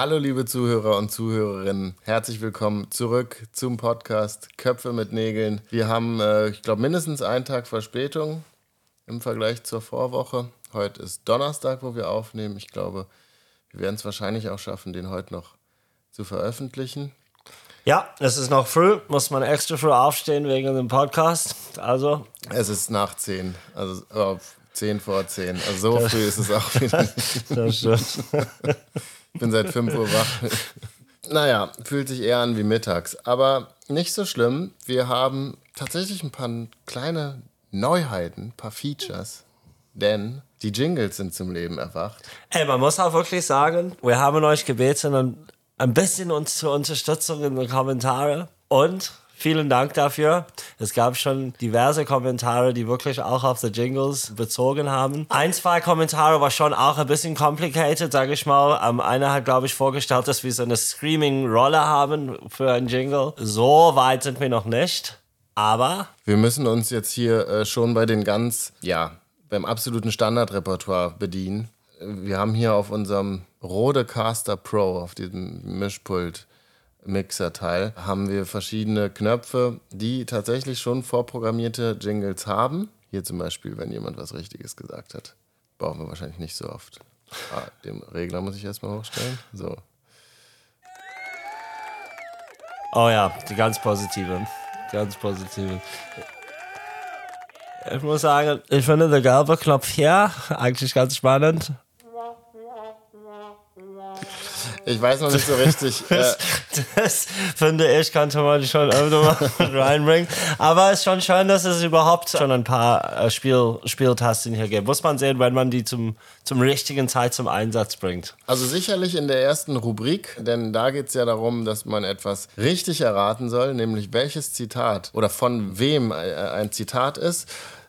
Hallo liebe Zuhörer und Zuhörerinnen, herzlich willkommen zurück zum Podcast Köpfe mit Nägeln. Wir haben, äh, ich glaube, mindestens einen Tag Verspätung im Vergleich zur Vorwoche. Heute ist Donnerstag, wo wir aufnehmen. Ich glaube, wir werden es wahrscheinlich auch schaffen, den heute noch zu veröffentlichen. Ja, es ist noch früh, muss man extra früh aufstehen wegen dem Podcast. Also. Es ist nach 10, also oh, 10 vor 10. Also so früh ist es auch wieder. das stimmt. Ich bin seit 5 Uhr wach. Naja, fühlt sich eher an wie mittags. Aber nicht so schlimm. Wir haben tatsächlich ein paar kleine Neuheiten, ein paar Features. Denn die Jingles sind zum Leben erwacht. Ey, man muss auch wirklich sagen, wir haben euch gebeten, ein bisschen uns zur Unterstützung in den Kommentaren. Und Vielen Dank dafür. Es gab schon diverse Kommentare, die wirklich auch auf die Jingles bezogen haben. Ein, zwei Kommentare war schon auch ein bisschen complicated, sage ich mal. Ähm, einer hat, glaube ich, vorgestellt, dass wir so eine Screaming-Rolle haben für ein Jingle. So weit sind wir noch nicht. Aber. Wir müssen uns jetzt hier äh, schon bei den ganz, ja, beim absoluten Standardrepertoire bedienen. Wir haben hier auf unserem Rode Caster Pro, auf diesem Mischpult, Mixer-Teil haben wir verschiedene Knöpfe, die tatsächlich schon vorprogrammierte Jingles haben. Hier zum Beispiel, wenn jemand was Richtiges gesagt hat. Brauchen wir wahrscheinlich nicht so oft. Ah, den Regler muss ich erstmal hochstellen. So. Oh ja, die ganz positive. Ganz positive. Ich muss sagen, ich finde der gelbe Knopf hier eigentlich ganz spannend. Ich weiß noch nicht so richtig. das, äh, das finde ich, könnte man schon öfter reinbringen. Aber es ist schon schön, dass es überhaupt schon ein paar äh, Spiel, Spieltasten hier gibt. Muss man sehen, wenn man die zum, zum richtigen Zeit zum Einsatz bringt. Also sicherlich in der ersten Rubrik, denn da geht es ja darum, dass man etwas richtig erraten soll, nämlich welches Zitat oder von wem äh, ein Zitat ist.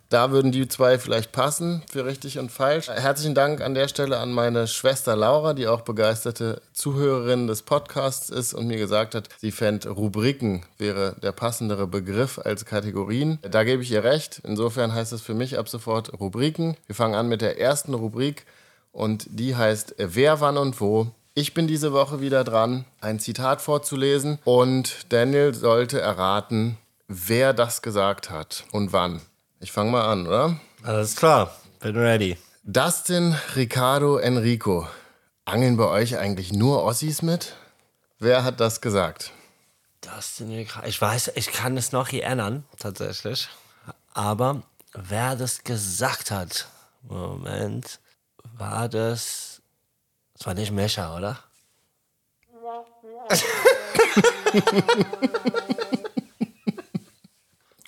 Da würden die zwei vielleicht passen für richtig und falsch. Herzlichen Dank an der Stelle an meine Schwester Laura, die auch begeisterte Zuhörerin des Podcasts ist und mir gesagt hat, sie fände Rubriken wäre der passendere Begriff als Kategorien. Da gebe ich ihr recht. Insofern heißt es für mich ab sofort Rubriken. Wir fangen an mit der ersten Rubrik und die heißt Wer, wann und wo. Ich bin diese Woche wieder dran, ein Zitat vorzulesen und Daniel sollte erraten, wer das gesagt hat und wann. Ich fange mal an, oder? Alles klar, bin ready. Dustin, Ricardo, Enrico. Angeln bei euch eigentlich nur Ossis mit? Wer hat das gesagt? Dustin, Ricardo. Ich weiß, ich kann es noch erinnern, tatsächlich. Aber wer das gesagt hat, Moment, war das. Das war nicht Mescha, oder?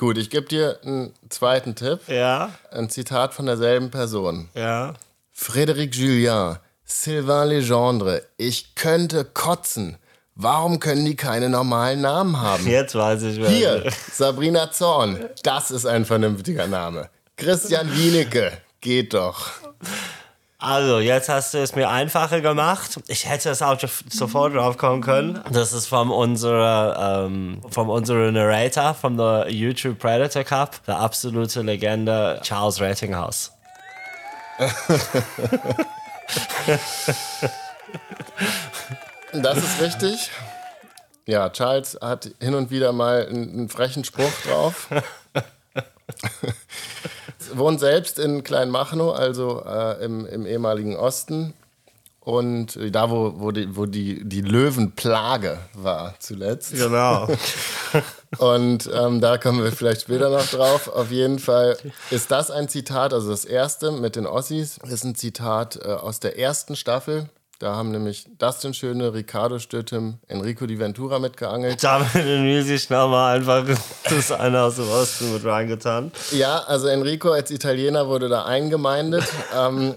Gut, ich gebe dir einen zweiten Tipp. Ja. Ein Zitat von derselben Person. Ja. Frédéric Julien, Sylvain Legendre, ich könnte kotzen. Warum können die keine normalen Namen haben? Jetzt weiß ich wer. Hier, Sabrina Zorn. Das ist ein vernünftiger Name. Christian Wienecke. Geht doch. Also, jetzt hast du es mir einfacher gemacht. Ich hätte es auch sofort drauf kommen können. Das ist von unserer, ähm, von unserem Narrator von der YouTube Predator Cup, der absolute Legende Charles Ratinghouse. das ist richtig. Ja, Charles hat hin und wieder mal einen, einen frechen Spruch drauf. wohnt selbst in Kleinmachnow, also äh, im, im ehemaligen Osten. Und da, wo, wo, die, wo die, die Löwenplage war zuletzt. Genau. Und ähm, da kommen wir vielleicht später noch drauf. Auf jeden Fall ist das ein Zitat, also das erste mit den Ossis, ist ein Zitat äh, aus der ersten Staffel da haben nämlich Dustin Schöne, Ricardo Stöttem, Enrico Di Ventura mitgeangelt. Da haben wir sich schnell mal einfach das eine aus dem Osten mit reingetan. Ja, also Enrico als Italiener wurde da eingemeindet. ähm,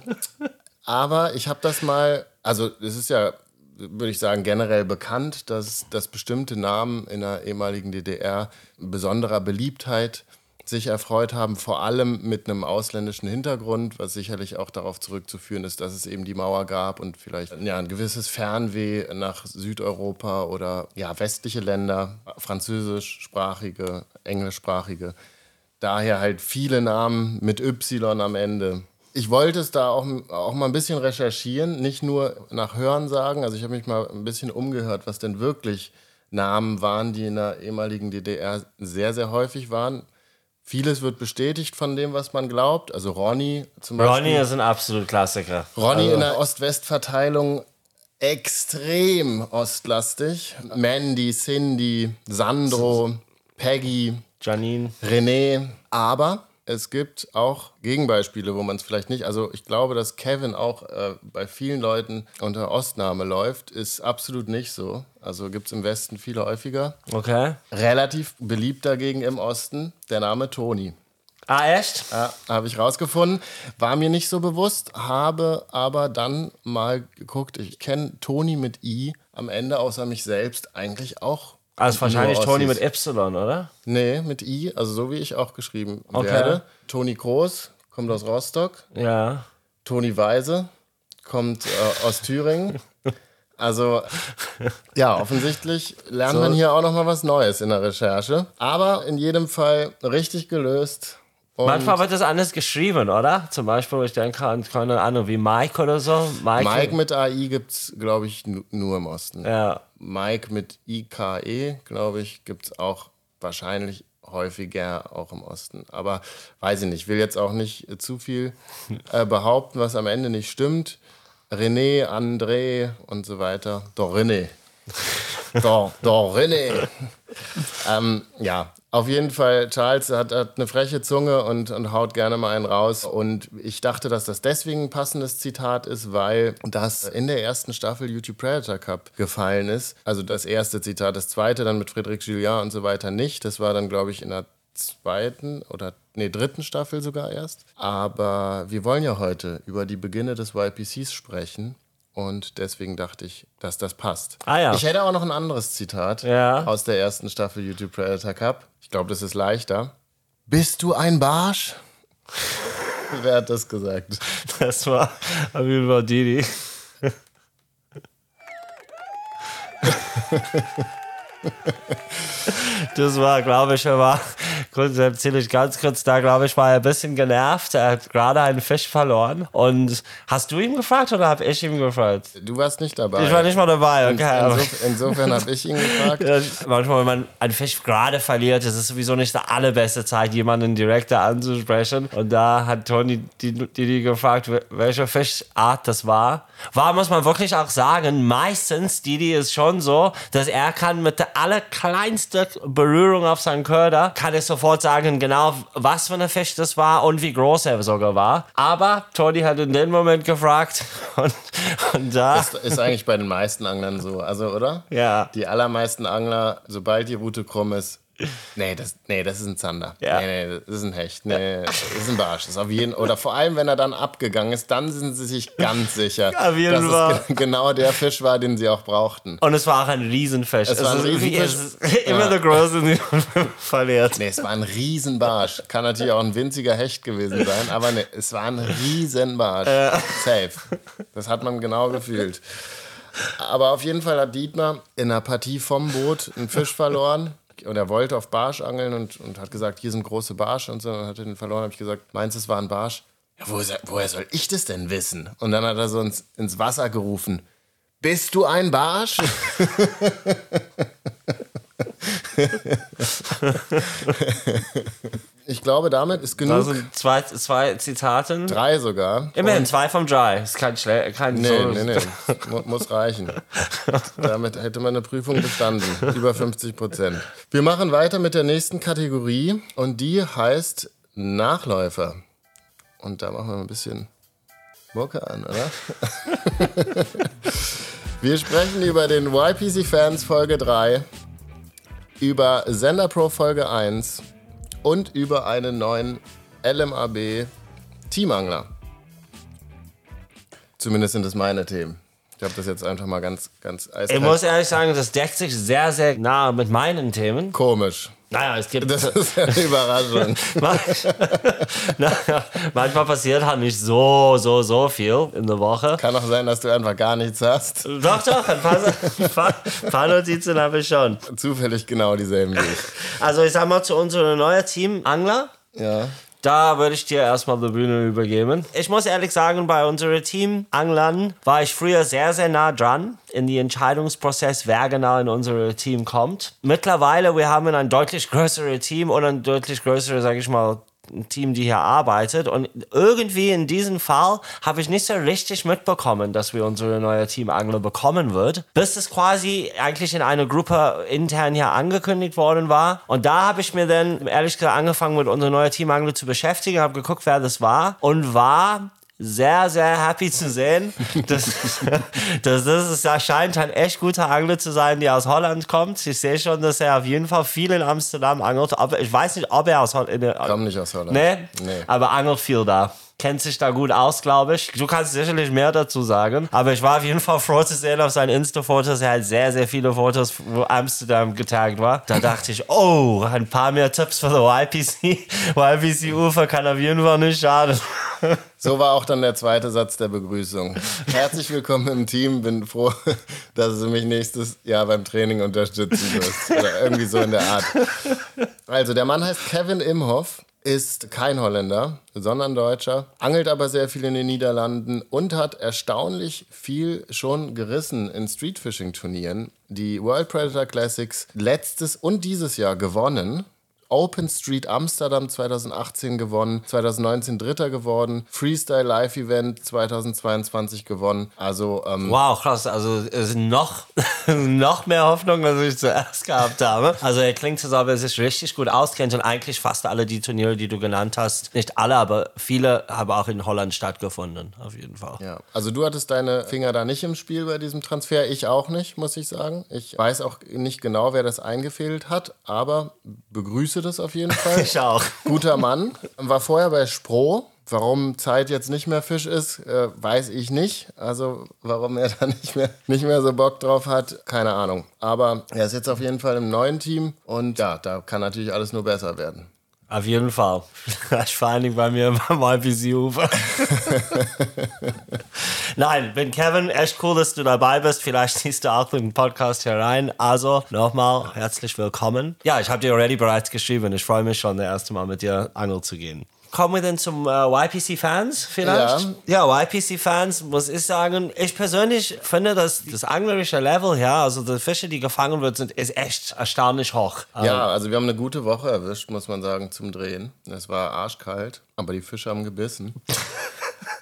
aber ich habe das mal, also es ist ja, würde ich sagen, generell bekannt, dass, dass bestimmte Namen in der ehemaligen DDR besonderer Beliebtheit sich erfreut haben, vor allem mit einem ausländischen Hintergrund, was sicherlich auch darauf zurückzuführen ist, dass es eben die Mauer gab und vielleicht ja, ein gewisses Fernweh nach Südeuropa oder ja, westliche Länder, französischsprachige, englischsprachige. Daher halt viele Namen mit Y am Ende ich wollte es da auch, auch mal ein bisschen recherchieren, nicht nur nach Hören sagen. Also ich habe mich mal ein bisschen umgehört, was denn wirklich Namen waren, die in der ehemaligen DDR sehr, sehr häufig waren. Vieles wird bestätigt von dem, was man glaubt. Also Ronny zum Beispiel. Ronny ist ein absolut Klassiker. Ronny also. in der Ost-West-Verteilung extrem ostlastig. Mandy, Cindy, Sandro, Peggy, Janine, René. Aber es gibt auch Gegenbeispiele, wo man es vielleicht nicht. Also ich glaube, dass Kevin auch äh, bei vielen Leuten unter Ostname läuft, ist absolut nicht so. Also gibt es im Westen viel häufiger. Okay. Relativ beliebt dagegen im Osten der Name Toni. Ah, echt? Ja, habe ich rausgefunden. War mir nicht so bewusst, habe aber dann mal geguckt. Ich kenne Toni mit I am Ende außer mich selbst eigentlich auch also wahrscheinlich Toni mit Y, oder? Nee, mit I, also so wie ich auch geschrieben okay. werde. Toni Groß kommt aus Rostock. Ja. Toni Weise kommt äh, aus Thüringen. Also, ja, offensichtlich lernt so. man hier auch noch mal was Neues in der Recherche. Aber in jedem Fall richtig gelöst. Und Manchmal wird das anders geschrieben, oder? Zum Beispiel, ich denke an, keine Ahnung, wie Mike oder so. Mike, Mike mit AI gibt es, glaube ich, nur im Osten. Ja. Mike mit IKE, glaube ich, gibt es auch wahrscheinlich häufiger auch im Osten. Aber weiß ich nicht, will jetzt auch nicht zu viel äh, behaupten, was am Ende nicht stimmt. René, André und so weiter. Doch, René. doch, doch, René. ähm, ja, auf jeden Fall, Charles hat, hat, eine freche Zunge und, und haut gerne mal einen raus. Und ich dachte, dass das deswegen ein passendes Zitat ist, weil das in der ersten Staffel YouTube Predator Cup gefallen ist. Also das erste Zitat, das zweite dann mit Frédéric Julien und so weiter nicht. Das war dann, glaube ich, in der zweiten oder nee, dritten Staffel sogar erst. Aber wir wollen ja heute über die Beginne des YPCs sprechen. Und deswegen dachte ich, dass das passt. Ah, ja. Ich hätte auch noch ein anderes Zitat ja. aus der ersten Staffel YouTube Predator Cup. Ich glaube, das ist leichter. Bist du ein Barsch? Wer hat das gesagt? Das war Aviva Didi. das war, glaube ich, war kurz erzähle ich ganz kurz, da glaube ich, war er ein bisschen genervt. Er hat gerade einen Fisch verloren. Und hast du ihn gefragt oder habe ich ihn gefragt? Du warst nicht dabei. Ich war nicht mal dabei, okay. Insof insofern habe ich ihn gefragt. Ja, manchmal, wenn man einen Fisch gerade verliert, ist es sowieso nicht die allerbeste Zeit, jemanden direkt anzusprechen. Und da hat Toni die, die, die gefragt, welche Fischart das war. War, muss man wirklich auch sagen, meistens, Didi ist schon so, dass er kann mit der allerkleinsten Berührung auf seinen Köder, kann sofort sagen, genau was für ein Fisch das war und wie groß er sogar war. Aber Toni hat in dem Moment gefragt und, und da... Das ist eigentlich bei den meisten Anglern so, also oder? Ja. Die allermeisten Angler, sobald die Route krumm ist, Nee, das, nee, das ist ein Zander. Ja. Nee, nee, das ist ein Hecht. Nee, das ist ein Barsch. Das ist auf jeden, oder vor allem, wenn er dann abgegangen ist, dann sind sie sich ganz sicher, auf jeden dass es genau der Fisch war, den sie auch brauchten. Und es war auch ein Riesenfisch. Es, es war ein Riesenfisch. Immer ja. der Große, den verliert. Nee, es war ein Riesenbarsch. Kann natürlich auch ein winziger Hecht gewesen sein, aber nee, es war ein Riesenbarsch. Ja. Safe. Das hat man genau gefühlt. Aber auf jeden Fall hat Dietmar in einer Partie vom Boot einen Fisch verloren und er wollte auf Barsch angeln und, und hat gesagt, hier sind große Barsche und so. Und hat den verloren, habe ich gesagt, meinst du, es war ein Barsch? Ja, wo, woher soll ich das denn wissen? Und dann hat er so ins, ins Wasser gerufen, bist du ein Barsch? ich glaube, damit ist genug. Also zwei, zwei Zitate. Drei sogar. Immerhin, Und zwei vom Dry. Ist kein schle kein Nee, so nee, nee. Muss reichen. damit hätte man eine Prüfung bestanden. Über 50 Prozent. Wir machen weiter mit der nächsten Kategorie. Und die heißt Nachläufer. Und da machen wir ein bisschen Mucke an, oder? wir sprechen über den YPC Fans Folge 3 über Sender Pro Folge 1 und über einen neuen LMAB Teamangler. Zumindest sind es meine Themen. Ich habe das jetzt einfach mal ganz, ganz eiskalt. Ich muss ehrlich sagen, das deckt sich sehr, sehr nah mit meinen Themen. Komisch. Naja, es gibt. Das ist eine Überraschung. naja, manchmal passiert halt nicht so, so, so viel in der Woche. Kann auch sein, dass du einfach gar nichts hast. Doch, doch, ein paar, ein paar Notizen habe ich schon. Zufällig genau dieselben wie ich. Also, ich sag mal zu unserem neuen Team Angler. Ja. Da würde ich dir erstmal die Bühne übergeben. Ich muss ehrlich sagen, bei unserem Team Anglern war ich früher sehr, sehr nah dran in den Entscheidungsprozess, wer genau in unser Team kommt. Mittlerweile, wir haben ein deutlich größeres Team und ein deutlich größeres, sage ich mal, Team, die hier arbeitet. Und irgendwie in diesem Fall habe ich nicht so richtig mitbekommen, dass wir unsere neue Team Angler bekommen wird, bis es quasi eigentlich in einer Gruppe intern hier angekündigt worden war. Und da habe ich mir dann ehrlich gesagt angefangen mit unserem neuen Team Angler zu beschäftigen, habe geguckt, wer das war und war sehr, sehr happy zu sehen, dass, dass das es scheint ein echt guter Angler zu sein, der aus Holland kommt. Ich sehe schon, dass er auf jeden Fall viel in Amsterdam angelt. Aber ich weiß nicht, ob er aus Holland. Kommt nicht aus Holland. Nee? nee. Aber angelt viel da kennt sich da gut aus, glaube ich. Du kannst sicherlich mehr dazu sagen. Aber ich war auf jeden Fall froh zu sehen auf seinen Insta-Fotos. Er hat sehr, sehr viele Fotos, wo Amsterdam getaggt war. Da dachte ich, oh, ein paar mehr Tipps für die YPC. YPC-Ufer kann auf jeden Fall nicht schaden. So war auch dann der zweite Satz der Begrüßung. Herzlich willkommen im Team. Bin froh, dass du mich nächstes Jahr beim Training unterstützen wirst. Oder irgendwie so in der Art. Also, der Mann heißt Kevin Imhoff ist kein Holländer, sondern Deutscher, angelt aber sehr viel in den Niederlanden und hat erstaunlich viel schon gerissen in Streetfishing-Turnieren. Die World Predator Classics letztes und dieses Jahr gewonnen. Open Street Amsterdam 2018 gewonnen, 2019 Dritter geworden, Freestyle Live Event 2022 gewonnen. Also ähm, wow, krass. Also es ist noch, noch mehr Hoffnung, als ich zuerst gehabt habe. Also er klingt so, als ob er sich richtig gut auskennt und eigentlich fast alle die Turniere, die du genannt hast, nicht alle, aber viele haben auch in Holland stattgefunden, auf jeden Fall. Ja, also du hattest deine Finger da nicht im Spiel bei diesem Transfer, ich auch nicht, muss ich sagen. Ich weiß auch nicht genau, wer das eingefehlt hat, aber begrüße das auf jeden Fall. Ich auch. Guter Mann. War vorher bei Spro. Warum Zeit jetzt nicht mehr Fisch ist, äh, weiß ich nicht. Also warum er da nicht mehr, nicht mehr so Bock drauf hat, keine Ahnung. Aber er ist jetzt auf jeden Fall im neuen Team und ja, da kann natürlich alles nur besser werden. Auf jeden Fall. Vor allen Dingen bei mir beim IPC-Ufer. Nein, bin Kevin, echt cool, dass du dabei bist. Vielleicht siehst du auch den Podcast hier rein. Also nochmal herzlich willkommen. Ja, ich habe dir already bereits geschrieben. Ich freue mich schon, das erste Mal mit dir angeln zu gehen kommen wir denn zum äh, YPC-Fans vielleicht? Ja, ja YPC-Fans muss ich sagen, ich persönlich finde, dass das anglerische Level, ja, also die Fische, die gefangen wird, sind, ist echt erstaunlich hoch. Ja, also wir haben eine gute Woche erwischt, muss man sagen, zum Drehen. Es war arschkalt, aber die Fische haben gebissen.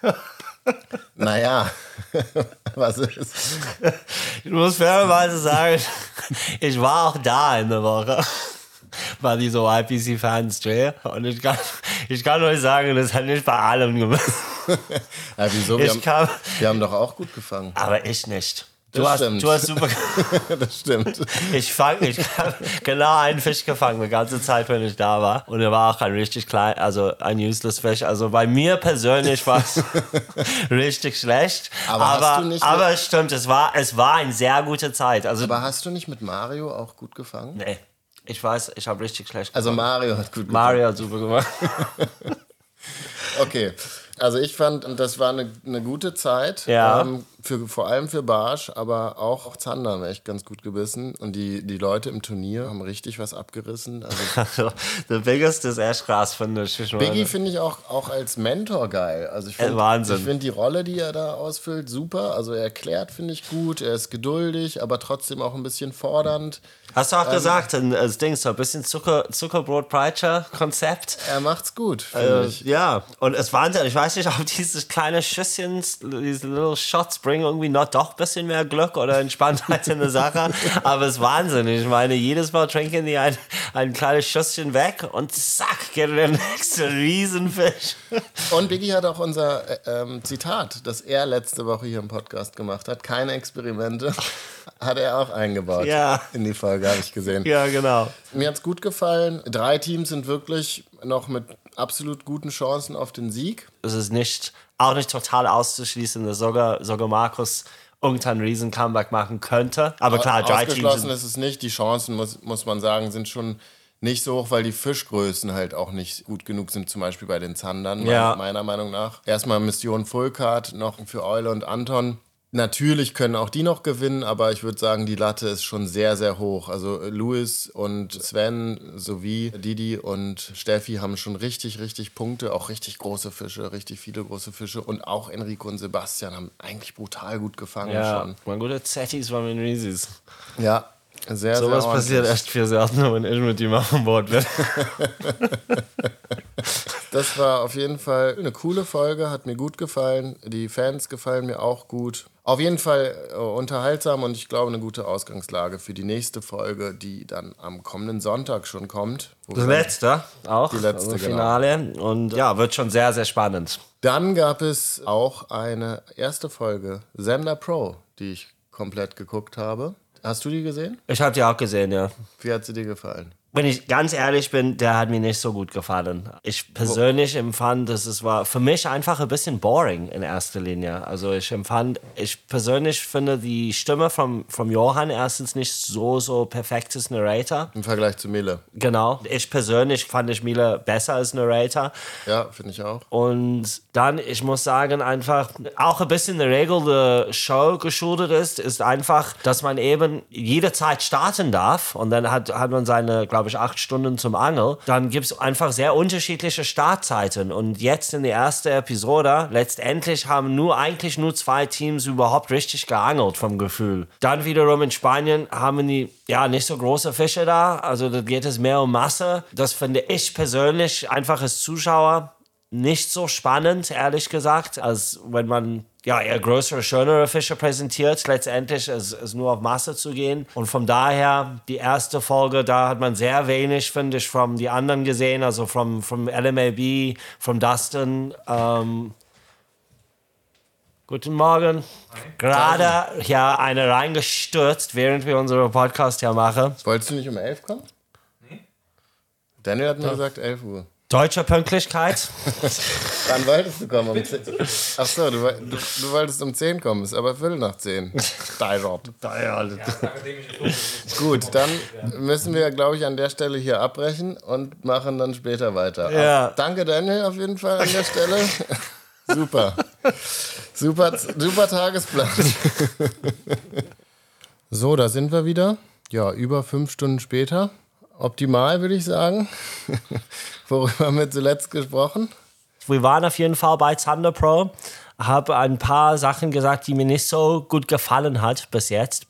naja, was ist? Ich muss fairerweise sagen, ich war auch da in der Woche bei dieser YPC-Fans drehe. Und ich kann, ich kann euch sagen, das hat nicht bei allem gemacht. ja, wieso? Wir, ich haben, kam, wir haben doch auch gut gefangen. Aber ich nicht. Du hast, du hast super. das stimmt. Ich fange, ich habe genau einen Fisch gefangen, die ganze Zeit, wenn ich da war. Und er war auch ein richtig klein, also ein useless Fisch. Also bei mir persönlich war es richtig schlecht. Aber, aber, aber es stimmt, es war, es war eine sehr gute Zeit. Also, aber hast du nicht mit Mario auch gut gefangen? Nee. Ich weiß, ich habe richtig schlecht also gemacht. Also Mario hat gut gemacht. Mario hat super gemacht. okay. Also ich fand, das war eine, eine gute Zeit. Ja. Ähm, für, vor allem für Barsch, aber auch, Zander haben echt ganz gut gebissen. Und die, die Leute im Turnier haben richtig was abgerissen. Also, der Biggest ist echt krass, finde ich. Biggie finde ich auch, auch als Mentor geil. Also ich find, Wahnsinn. Ich finde die Rolle, die er da ausfüllt, super. Also er erklärt, finde ich gut. Er ist geduldig, aber trotzdem auch ein bisschen fordernd. Hast du auch ähm, gesagt, das Ding so ein bisschen Zucker, Zuckerbrot-Preacher-Konzept. Er macht's gut, finde äh, ich. Ja, und es Wahnsinn. Ich weiß nicht, ob dieses kleine Schüsschen, diese little Shots bringen irgendwie noch doch ein bisschen mehr Glück oder Entspanntheit in der Sache. Aber es ist Wahnsinn. Ich meine, jedes Mal trinken die ein, ein kleines Schüsschen weg und zack, geht der nächste Riesenfisch. Und Biggie hat auch unser äh, ähm, Zitat, das er letzte Woche hier im Podcast gemacht hat. Keine Experimente. Hat er auch eingebaut. Ja. In die Folge habe ich gesehen. Ja, genau. Mir hat es gut gefallen. Drei Teams sind wirklich noch mit absolut guten Chancen auf den Sieg. Es ist nicht, auch nicht total auszuschließen, dass sogar, sogar Markus irgendein Riesen-Comeback machen könnte. Aber klar, Teams. Ausgeschlossen ist es nicht. Die Chancen, muss, muss man sagen, sind schon nicht so hoch, weil die Fischgrößen halt auch nicht gut genug sind, zum Beispiel bei den Zandern, ja. meiner Meinung nach. Erstmal Mission Fullcard noch für Eule und Anton Natürlich können auch die noch gewinnen, aber ich würde sagen, die Latte ist schon sehr, sehr hoch. Also Louis und Sven sowie Didi und Steffi haben schon richtig, richtig Punkte, auch richtig große Fische, richtig viele große Fische. Und auch Enrico und Sebastian haben eigentlich brutal gut gefangen Ja, schon. mal gute Zettis von den Riesis. Ja, sehr, Sowas sehr passiert ordentlich. erst viel seltener, wenn ich mit ihm auf dem Boot bin. Das war auf jeden Fall eine coole Folge, hat mir gut gefallen. Die Fans gefallen mir auch gut. Auf jeden Fall äh, unterhaltsam und ich glaube eine gute Ausgangslage für die nächste Folge, die dann am kommenden Sonntag schon kommt. wir- letzte auch. Die letzte, also genau. Finale. Und ja, wird schon sehr, sehr spannend. Dann gab es auch eine erste Folge Sender Pro, die ich komplett geguckt habe. Hast du die gesehen? Ich habe die auch gesehen, ja. Wie hat sie dir gefallen? Wenn ich ganz ehrlich bin, der hat mir nicht so gut gefallen. Ich persönlich empfand, dass es war für mich einfach ein bisschen boring in erster Linie. Also ich empfand, ich persönlich finde die Stimme vom, vom Johann erstens nicht so, so perfektes Narrator. Im Vergleich zu Mele. Genau. Ich persönlich fand ich Miele besser als Narrator. Ja, finde ich auch. Und dann, ich muss sagen, einfach auch ein bisschen der Regel der Show geschuldet ist, ist einfach, dass man eben jederzeit starten darf und dann hat, hat man seine, glaube ich, acht Stunden zum Angel. Dann gibt es einfach sehr unterschiedliche Startzeiten. Und jetzt in der ersten Episode, letztendlich haben nur eigentlich nur zwei Teams überhaupt richtig geangelt vom Gefühl. Dann wiederum in Spanien haben die ja nicht so große Fische da. Also da geht es mehr um Masse. Das finde ich persönlich einfach als Zuschauer nicht so spannend, ehrlich gesagt, als wenn man ja eher größere, schönere Fische präsentiert. Letztendlich ist es nur auf Masse zu gehen. Und von daher, die erste Folge, da hat man sehr wenig, finde ich, von die anderen gesehen, also vom, vom LMAB, vom Dustin. Ähm, Guten Morgen. Gerade ja eine reingestürzt, während wir unseren Podcast hier machen. Wolltest du nicht um 11 kommen? Nee. Daniel hat mir gesagt 11 Uhr. Deutscher Pünktlichkeit. Wann wolltest du kommen? Um 10? Ach so, du, du, du wolltest um 10 kommen, ist aber Viertel nach 10. Steirot. Gut, dann müssen wir, glaube ich, an der Stelle hier abbrechen und machen dann später weiter. Ja. Aber Danke, Daniel, auf jeden Fall an der Stelle. Super. Super, super Tagesplan. So, da sind wir wieder. Ja, über fünf Stunden später. Optimal, würde ich sagen. Worüber haben wir zuletzt gesprochen? Wir waren auf jeden Fall bei Thunder Pro. Habe ein paar Sachen gesagt, die mir nicht so gut gefallen hat bis jetzt.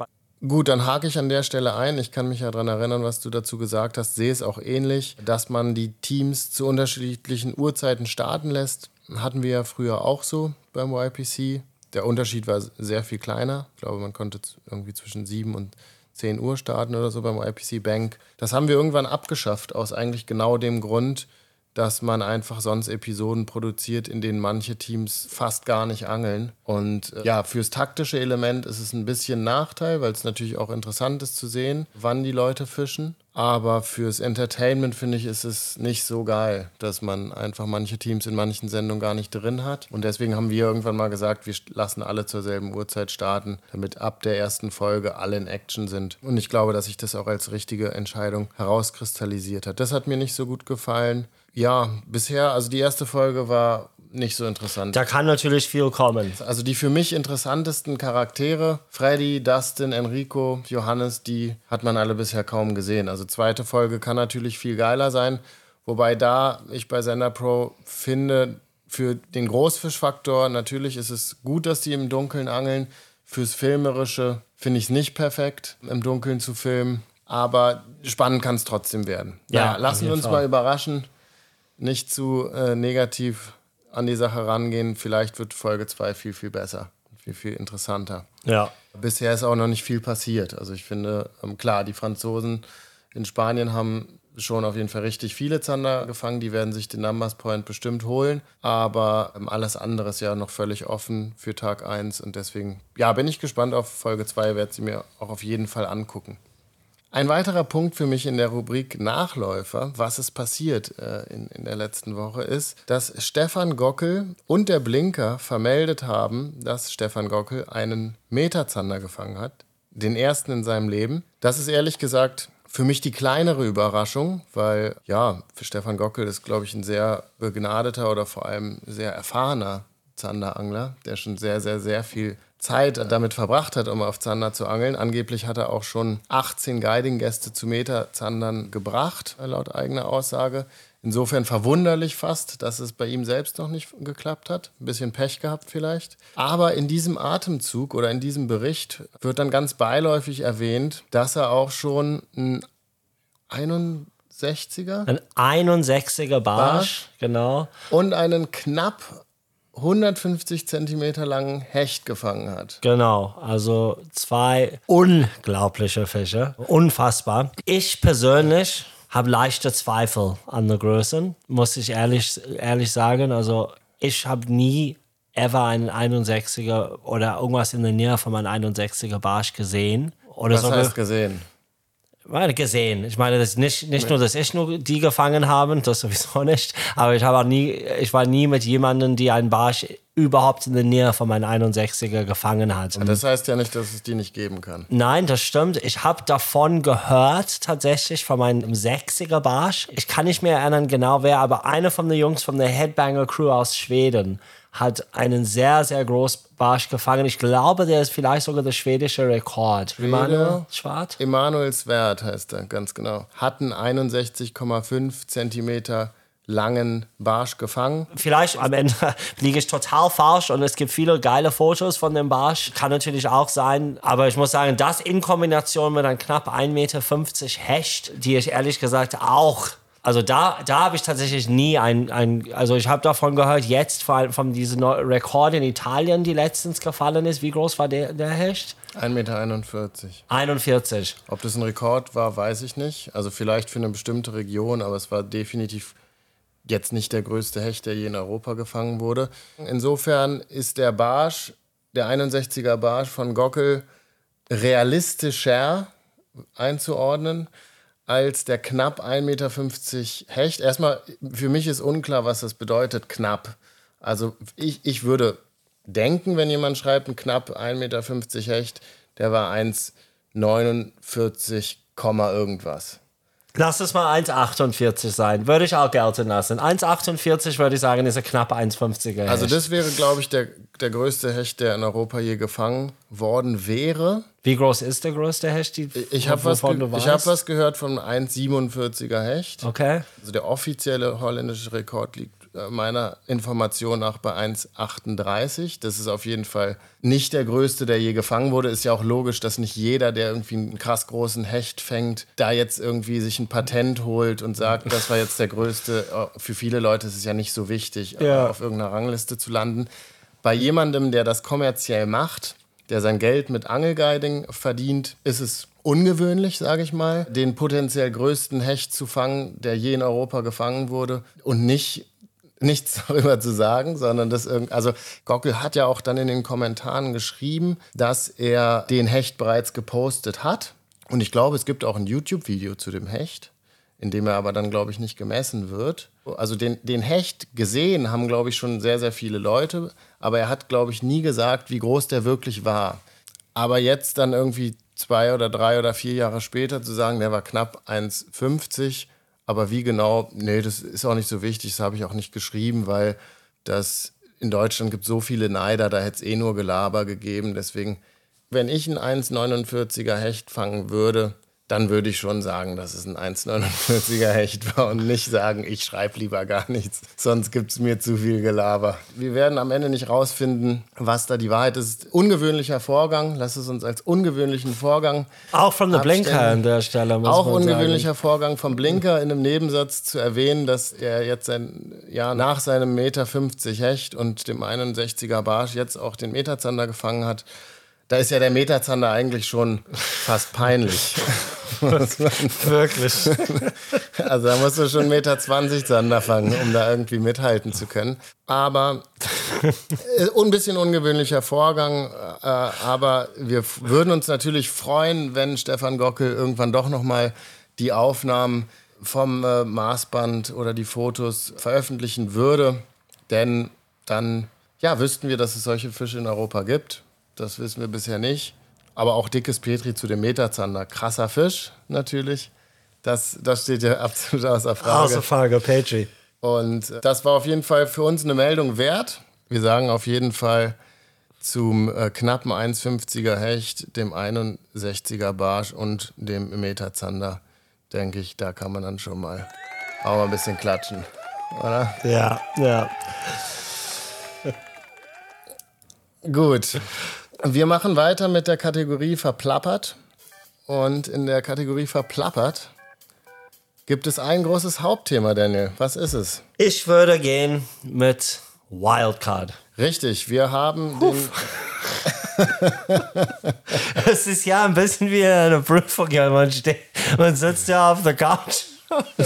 Gut, dann hake ich an der Stelle ein. Ich kann mich ja daran erinnern, was du dazu gesagt hast. Sehe es auch ähnlich, dass man die Teams zu unterschiedlichen Uhrzeiten starten lässt. Hatten wir ja früher auch so beim YPC. Der Unterschied war sehr viel kleiner. Ich glaube, man konnte irgendwie zwischen 7 und 10 Uhr starten oder so beim YPC Bank. Das haben wir irgendwann abgeschafft, aus eigentlich genau dem Grund, dass man einfach sonst Episoden produziert, in denen manche Teams fast gar nicht angeln. Und äh, ja, fürs taktische Element ist es ein bisschen Nachteil, weil es natürlich auch interessant ist zu sehen, wann die Leute fischen. Aber fürs Entertainment finde ich, ist es nicht so geil, dass man einfach manche Teams in manchen Sendungen gar nicht drin hat. Und deswegen haben wir irgendwann mal gesagt, wir lassen alle zur selben Uhrzeit starten, damit ab der ersten Folge alle in Action sind. Und ich glaube, dass sich das auch als richtige Entscheidung herauskristallisiert hat. Das hat mir nicht so gut gefallen. Ja, bisher, also die erste Folge war nicht so interessant. Da kann natürlich viel kommen. Also die für mich interessantesten Charaktere, Freddy, Dustin, Enrico, Johannes, die hat man alle bisher kaum gesehen. Also zweite Folge kann natürlich viel geiler sein, wobei da ich bei Sender Pro finde, für den Großfischfaktor natürlich ist es gut, dass die im Dunkeln angeln. Fürs Filmerische finde ich es nicht perfekt, im Dunkeln zu filmen. Aber spannend kann es trotzdem werden. Ja, Ja, lassen wir uns Fall. mal überraschen. Nicht zu äh, negativ an die Sache rangehen. Vielleicht wird Folge 2 viel, viel besser. Viel, viel interessanter. Ja. Bisher ist auch noch nicht viel passiert. Also ich finde, ähm, klar, die Franzosen in Spanien haben schon auf jeden Fall richtig viele Zander gefangen. Die werden sich den Numbers Point bestimmt holen. Aber ähm, alles andere ist ja noch völlig offen für Tag 1. Und deswegen, ja, bin ich gespannt auf Folge 2. Werde sie mir auch auf jeden Fall angucken. Ein weiterer Punkt für mich in der Rubrik Nachläufer, was ist passiert äh, in, in der letzten Woche, ist, dass Stefan Gockel und der Blinker vermeldet haben, dass Stefan Gockel einen Meterzander gefangen hat. Den ersten in seinem Leben. Das ist ehrlich gesagt für mich die kleinere Überraschung, weil ja, für Stefan Gockel ist, glaube ich, ein sehr begnadeter oder vor allem sehr erfahrener Zanderangler, der schon sehr, sehr, sehr viel Zeit damit verbracht hat, um auf Zander zu angeln. Angeblich hat er auch schon 18 Guiding-Gäste zu Meterzandern gebracht, laut eigener Aussage. Insofern verwunderlich fast, dass es bei ihm selbst noch nicht geklappt hat. Ein bisschen Pech gehabt vielleicht. Aber in diesem Atemzug oder in diesem Bericht wird dann ganz beiläufig erwähnt, dass er auch schon ein 61er. Ein 61er Barsch, Barsch, genau. Und einen knapp 150 Zentimeter langen Hecht gefangen hat. Genau, also zwei unglaubliche Fische. Unfassbar. Ich persönlich habe leichte Zweifel an der Größe, muss ich ehrlich, ehrlich sagen. Also ich habe nie ever einen 61er oder irgendwas in der Nähe von einem 61er Barsch gesehen. Oder Was heißt gesehen? Meine, gesehen. Ich meine, das nicht, nicht nur, dass ich nur die gefangen habe, das sowieso nicht, aber ich, habe nie, ich war nie mit jemandem, die einen Barsch überhaupt in der Nähe von meinem 61er gefangen hat. Das heißt ja nicht, dass es die nicht geben kann. Nein, das stimmt. Ich habe davon gehört, tatsächlich, von meinem 60er Barsch. Ich kann nicht mehr erinnern genau wer, aber einer von den Jungs von der Headbanger Crew aus Schweden hat einen sehr, sehr großen Barsch gefangen. Ich glaube, der ist vielleicht sogar der schwedische Rekord. Emanuel Schwarz? Emanuel Svert heißt er, ganz genau. Hat einen 61,5 Zentimeter langen Barsch gefangen. Vielleicht am Ende liege ich total falsch und es gibt viele geile Fotos von dem Barsch. Kann natürlich auch sein, aber ich muss sagen, das in Kombination mit einem knapp 1,50 Meter Hecht, die ich ehrlich gesagt auch also da, da habe ich tatsächlich nie ein, ein also ich habe davon gehört, jetzt von, von diesem Rekord in Italien, die letztens gefallen ist. Wie groß war der, der Hecht? 1,41 Meter. 41. Ob das ein Rekord war, weiß ich nicht. Also vielleicht für eine bestimmte Region, aber es war definitiv jetzt nicht der größte Hecht, der je in Europa gefangen wurde. Insofern ist der Barsch, der 61er Barsch von Gockel, realistischer einzuordnen als der knapp 1,50 Meter Hecht. Erstmal, für mich ist unklar, was das bedeutet, knapp. Also ich, ich würde denken, wenn jemand schreibt, ein knapp 1,50 Meter Hecht, der war 1,49, irgendwas. Lass es mal 1,48 sein. Würde ich auch gelten lassen. 1,48 würde ich sagen, ist ein knapp 1,50er Hecht. Also das wäre, glaube ich, der, der größte Hecht, der in Europa je gefangen worden wäre. Wie groß ist der größte Hecht? Die, ich habe was, hab was gehört von 1,47er Hecht. Okay. Also der offizielle holländische Rekord liegt meiner Information nach bei 1,38. Das ist auf jeden Fall nicht der größte, der je gefangen wurde. Ist ja auch logisch, dass nicht jeder, der irgendwie einen krass großen Hecht fängt, da jetzt irgendwie sich ein Patent holt und sagt, das war jetzt der größte. Für viele Leute ist es ja nicht so wichtig, ja. auf irgendeiner Rangliste zu landen. Bei jemandem, der das kommerziell macht, der sein Geld mit Angelguiding verdient, ist es ungewöhnlich, sage ich mal, den potenziell größten Hecht zu fangen, der je in Europa gefangen wurde und nicht nichts darüber zu sagen, sondern das irgendwie, also Gockel hat ja auch dann in den Kommentaren geschrieben, dass er den Hecht bereits gepostet hat. Und ich glaube, es gibt auch ein YouTube-Video zu dem Hecht, in dem er aber dann, glaube ich, nicht gemessen wird. Also den, den Hecht gesehen haben, glaube ich, schon sehr, sehr viele Leute, aber er hat, glaube ich, nie gesagt, wie groß der wirklich war. Aber jetzt dann irgendwie zwei oder drei oder vier Jahre später zu sagen, der war knapp 1,50 aber wie genau, nee, das ist auch nicht so wichtig, das habe ich auch nicht geschrieben, weil das in Deutschland gibt so viele Neider, da hätte es eh nur Gelaber gegeben. Deswegen, wenn ich einen 1,49er Hecht fangen würde, dann würde ich schon sagen, dass es ein 1,49er Hecht war und nicht sagen, ich schreibe lieber gar nichts, sonst gibt es mir zu viel Gelaber. Wir werden am Ende nicht rausfinden, was da die Wahrheit ist. Ungewöhnlicher Vorgang, lass es uns als ungewöhnlichen Vorgang. Auch von der Blinker an der Stelle. Muss Auch ungewöhnlicher sagen. Vorgang vom Blinker in einem Nebensatz zu erwähnen, dass er jetzt ein Jahr nach seinem Meter 50 Hecht und dem 61er Barsch jetzt auch den Meterzander gefangen hat. Da ist ja der Meterzander eigentlich schon fast peinlich. Wirklich. Also da musst du schon 1,20 Meter Zander fangen, um da irgendwie mithalten zu können. Aber äh, ein bisschen ungewöhnlicher Vorgang. Äh, aber wir würden uns natürlich freuen, wenn Stefan Gockel irgendwann doch nochmal die Aufnahmen vom äh, Maßband oder die Fotos veröffentlichen würde. Denn dann ja, wüssten wir, dass es solche Fische in Europa gibt. Das wissen wir bisher nicht. Aber auch dickes Petri zu dem Meterzander. Krasser Fisch natürlich. Das, das steht ja absolut außer Frage. Außer Frage, Petri. Und das war auf jeden Fall für uns eine Meldung wert. Wir sagen auf jeden Fall zum äh, knappen 1,50er Hecht, dem 61er Barsch und dem Meter Zander, denke ich, da kann man dann schon mal auch mal ein bisschen klatschen, oder? Ja, ja. Gut. Wir machen weiter mit der Kategorie Verplappert. Und in der Kategorie Verplappert gibt es ein großes Hauptthema, Daniel. Was ist es? Ich würde gehen mit Wildcard. Richtig, wir haben den. Es ist ja ein bisschen wie eine Prüfung. Ja. Man, steht, man sitzt ja auf der Couch.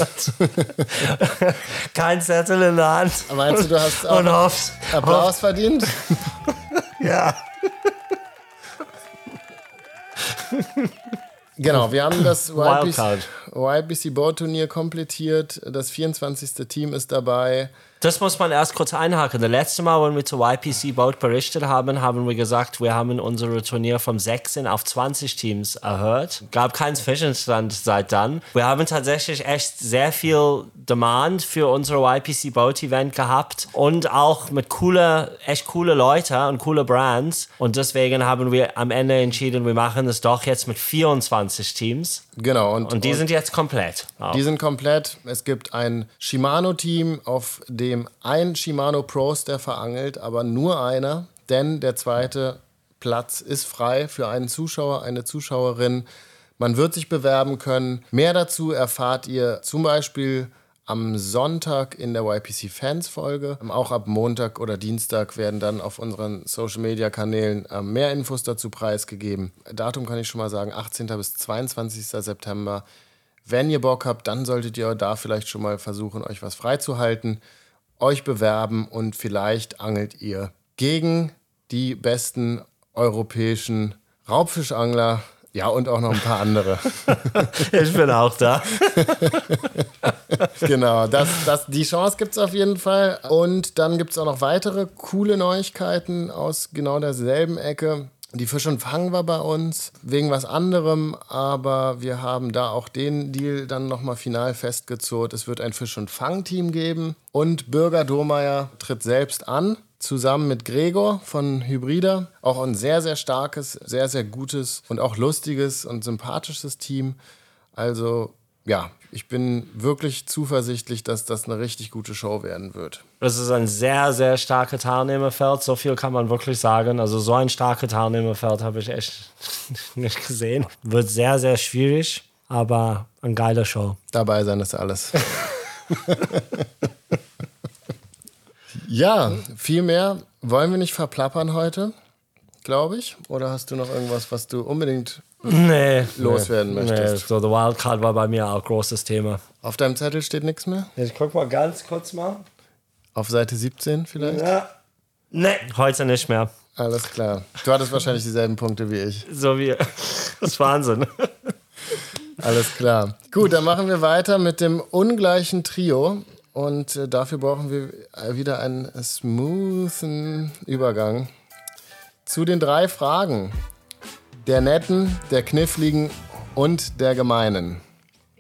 Kein Zettel in der Hand. Meinst du, du hast auch Applaus verdient? Ja. Genau, wir haben das YBC. YBC Board Turnier komplettiert. Das 24. Team ist dabei. Das muss man erst kurz einhaken. Das letzte Mal, wenn wir zu YPC Boat berichtet haben, haben wir gesagt, wir haben unsere Turnier von 16 auf 20 Teams erhöht. Gab keinen Zwischenstand seit dann. Wir haben tatsächlich echt sehr viel Demand für unsere YPC Boat Event gehabt und auch mit coole, echt coole Leute und coole Brands. Und deswegen haben wir am Ende entschieden, wir machen es doch jetzt mit 24 Teams. Genau. Und, Und die sind jetzt komplett. Auch. die sind komplett. Es gibt ein Shimano-Team, auf dem ein Shimano Pro-Staff verangelt, aber nur einer, denn der zweite Platz ist frei für einen Zuschauer, eine Zuschauerin. Man wird sich bewerben können. Mehr dazu erfahrt ihr zum Beispiel am Sonntag in der YPC Fans Folge. Auch ab Montag oder Dienstag werden dann auf unseren Social Media Kanälen äh, mehr Infos dazu preisgegeben. Datum kann ich schon mal sagen, 18. bis 22. September. Wenn ihr Bock habt, dann solltet ihr da vielleicht schon mal versuchen, euch was freizuhalten, euch bewerben und vielleicht angelt ihr gegen die besten europäischen Raubfischangler. Ja, und auch noch ein paar andere. Ich bin auch da. genau, das, das, die Chance gibt es auf jeden Fall. Und dann gibt es auch noch weitere coole Neuigkeiten aus genau derselben Ecke. Die Fisch und Fang war bei uns wegen was anderem, aber wir haben da auch den Deal dann nochmal final festgezurrt. Es wird ein Fisch- und Fang-Team geben und Bürger Domeyer tritt selbst an, zusammen mit Gregor von Hybrida. Auch ein sehr, sehr starkes, sehr, sehr gutes und auch lustiges und sympathisches Team. Also ja, ich bin wirklich zuversichtlich, dass das eine richtig gute Show werden wird. Das ist ein sehr, sehr starkes Teilnehmerfeld. So viel kann man wirklich sagen. Also so ein starkes Teilnehmerfeld habe ich echt nicht gesehen. Wird sehr, sehr schwierig, aber eine geile Show. Dabei sein ist alles. ja, viel mehr wollen wir nicht verplappern heute, glaube ich. Oder hast du noch irgendwas, was du unbedingt Nee. loswerden Nee, möchtest? so der Wildcard war bei mir auch großes Thema. Auf deinem Zettel steht nichts mehr? Ich guck mal ganz kurz mal. Auf Seite 17 vielleicht? Ja. Nee, heute nicht mehr. Alles klar. Du hattest wahrscheinlich dieselben Punkte wie ich. So wie. Das ist Wahnsinn. Alles klar. Gut, dann machen wir weiter mit dem ungleichen Trio. Und äh, dafür brauchen wir äh, wieder einen smoothen Übergang zu den drei Fragen. Der netten, der kniffligen und der gemeinen.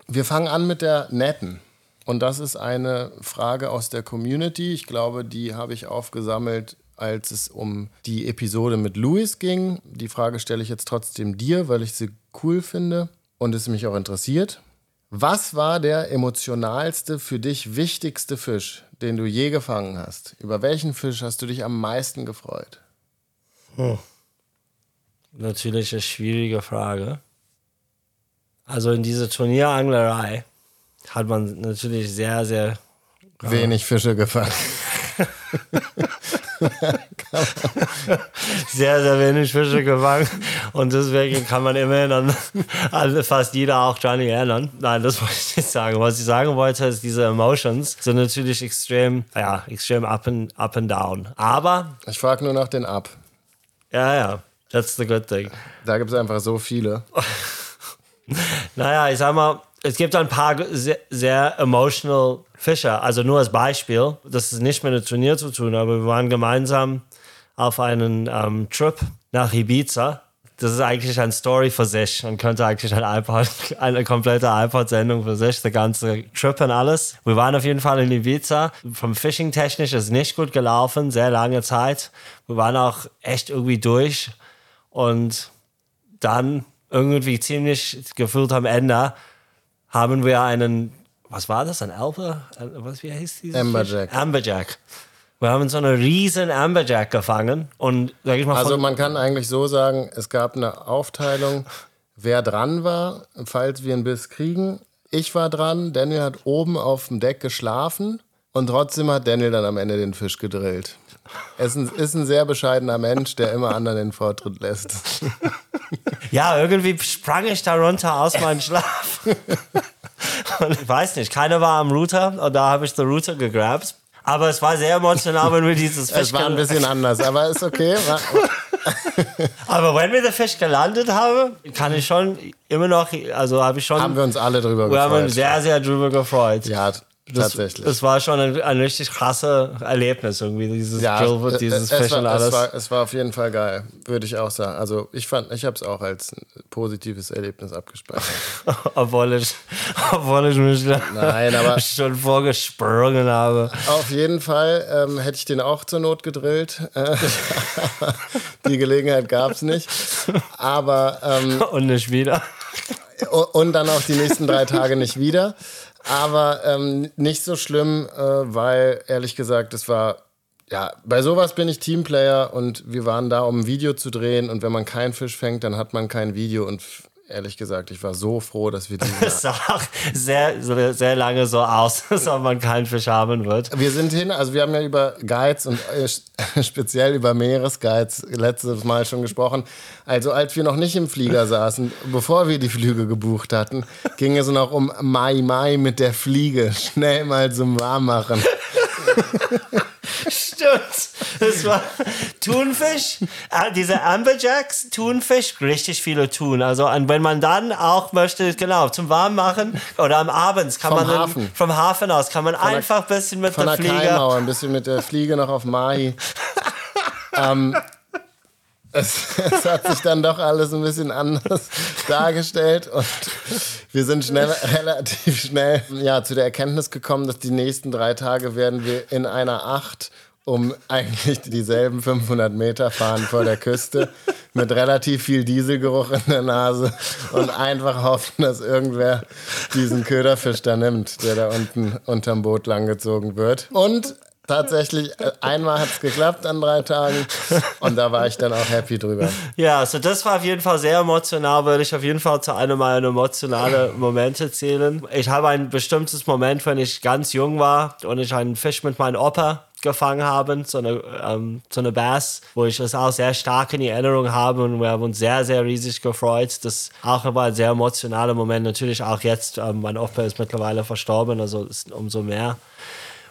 Wir fangen an mit der netten. Und das ist eine Frage aus der Community. Ich glaube, die habe ich aufgesammelt, als es um die Episode mit Louis ging. Die Frage stelle ich jetzt trotzdem dir, weil ich sie cool finde und es mich auch interessiert. Was war der emotionalste, für dich wichtigste Fisch, den du je gefangen hast? Über welchen Fisch hast du dich am meisten gefreut? Natürlich eine schwierige Frage. Also in dieser Turnieranglerei hat man natürlich sehr, sehr Wenig Fische gefangen. sehr, sehr wenig Fische gefangen. Und deswegen kann man immerhin an, an fast jeder auch Johnny erinnern. Nein, das wollte ich nicht sagen. Was ich sagen wollte, ist, diese Emotions sind natürlich extrem, ja, extrem up and, up and down. Aber, Ich frage nur nach den Ab. ja, ja, that's the good thing. Da gibt es einfach so viele. Naja, ich sag mal, es gibt ein paar sehr, sehr emotional Fischer. Also nur als Beispiel, das ist nicht mit einem Turnier zu tun, aber wir waren gemeinsam auf einen ähm, Trip nach Ibiza. das ist eigentlich eine Story für sich und könnte eigentlich ein iPod, eine komplette iPod-Sendung für sich, der ganze Trip und alles. Wir waren auf jeden Fall in Ibiza. Vom Fishing technisch ist nicht gut gelaufen, sehr lange Zeit. Wir waren auch echt irgendwie durch und dann irgendwie ziemlich gefühlt am Ende haben wir einen, was war das, ein Elbe? Was, wie heißt dieses Amberjack. Fisch? Amberjack. Wir haben so eine riesen Amberjack gefangen und sag ich mal, Also man kann eigentlich so sagen, es gab eine Aufteilung, wer dran war, falls wir einen Biss kriegen. Ich war dran, Daniel hat oben auf dem Deck geschlafen und trotzdem hat Daniel dann am Ende den Fisch gedrillt. Er ist ein, ist ein sehr bescheidener Mensch, der immer anderen den Vortritt lässt. Ja, irgendwie sprang ich da runter aus meinem Schlaf. Und ich weiß nicht, keiner war am Router und da habe ich den Router gegrabt. Aber es war sehr emotional, wenn wir dieses Fisch Es war ein bisschen anders, aber ist okay. Aber wenn wir den Fisch gelandet haben, kann ich schon immer noch, also habe ich schon, haben wir uns alle drüber wir haben uns gefreut. sehr, sehr drüber gefreut. Ja, Das, tatsächlich. das war schon ein, ein richtig krasses Erlebnis irgendwie, dieses ja, äh, dieses es Fisch war, und alles. Es war, es war auf jeden Fall geil, würde ich auch sagen. Also ich fand, ich habe es auch als positives Erlebnis abgespeichert. obwohl, ich, obwohl ich mich Nein, aber schon vorgesprungen habe. Auf jeden Fall ähm, hätte ich den auch zur Not gedrillt. Die Gelegenheit gab es nicht. Aber ähm, Und nicht wieder. und dann auch die nächsten drei Tage nicht wieder. Aber ähm, nicht so schlimm, äh, weil ehrlich gesagt, es war ja bei sowas bin ich Teamplayer und wir waren da, um ein Video zu drehen. Und wenn man keinen Fisch fängt, dann hat man kein Video. Und ehrlich gesagt, ich war so froh, dass wir diesen Es sah auch sehr, sehr, lange so aus, ob man keinen Fisch haben wird. Wir sind hin, also wir haben ja über Guides und äh, speziell über Meeresguides letztes Mal schon gesprochen. Also als wir noch nicht im Flieger saßen, bevor wir die Flüge gebucht hatten, ging es noch um Mai Mai mit der Fliege. Schnell mal zum Warmmachen. Stimmt. Das war Thunfisch, äh, diese Amberjacks, Thunfisch, richtig viele Thun. Also und wenn man dann auch möchte, genau, zum Warmmachen oder am Abend kann Vom man dann, Hafen. vom Hafen aus kann man einfach ein bisschen mit Von der der Fliege. Kaimauer, ein bisschen mit der Fliege noch auf Mahi. ähm, es, es hat sich dann doch alles ein bisschen anders dargestellt und wir sind schnell, relativ schnell ja, zu der Erkenntnis gekommen, dass die nächsten drei Tage werden wir in einer Acht um eigentlich dieselben 500 Meter fahren vor der Küste mit relativ viel Dieselgeruch in der Nase und einfach hoffen, dass irgendwer diesen Köderfisch da nimmt, der da unten unterm Boot langgezogen wird. Und tatsächlich, äh, einmal hat es geklappt an drei Tagen und da war ich dann auch happy drüber. Ja, also das war auf jeden Fall sehr emotional, würde ich auf jeden Fall zu einem meiner emotionalen Momente zählen. Ich habe ein bestimmtes Moment, wenn ich ganz jung war und ich einen Fisch mit meinem Opa gefangen habe, so eine, ähm, so eine Bass, wo ich das auch sehr stark in Erinnerung habe und wir haben uns sehr, sehr riesig gefreut. Das auch war ein sehr emotionaler Moment. Natürlich auch jetzt, ähm, mein Opa ist mittlerweile verstorben, also ist umso mehr.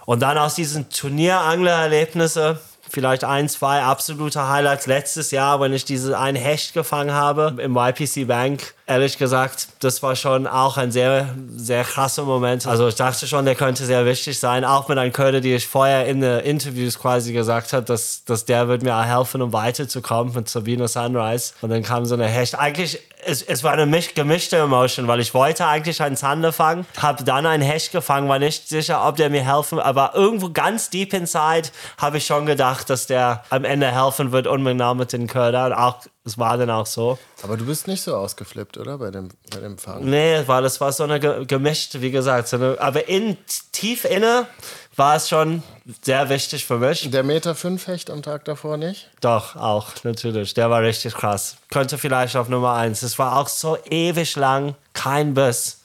Und dann aus diesen Turnierangler-Erlebnissen, vielleicht ein, zwei absolute Highlights letztes Jahr, wenn ich diese einen Hecht gefangen habe im YPC Bank. Ehrlich gesagt, das war schon auch ein sehr, sehr krasser Moment. Also ich dachte schon, der könnte sehr wichtig sein. Auch mit einem Köder, die ich vorher in den Interviews quasi gesagt habe, dass, dass der wird mir auch helfen, um weiterzukommen mit Sabino Sunrise. Und dann kam so eine Hecht. Eigentlich, es, es war eine misch- gemischte Emotion, weil ich wollte eigentlich einen Zander fangen, habe dann einen Hecht gefangen, war nicht sicher, ob der mir helfen, aber irgendwo ganz deep inside habe ich schon gedacht, dass der am Ende helfen wird, unbedingt mit den Köder. Auch, es war dann auch so. Aber du bist nicht so ausgeflippt, oder? Bei dem, bei dem Fang. Nee, weil das war so eine ge- gemischt, wie gesagt. So eine, aber in, tief inne war es schon sehr wichtig für mich. Der Meter 5 Hecht am Tag davor nicht? Doch, auch, natürlich. Der war richtig krass. Könnte vielleicht auf Nummer eins. Es war auch so ewig lang, kein Biss.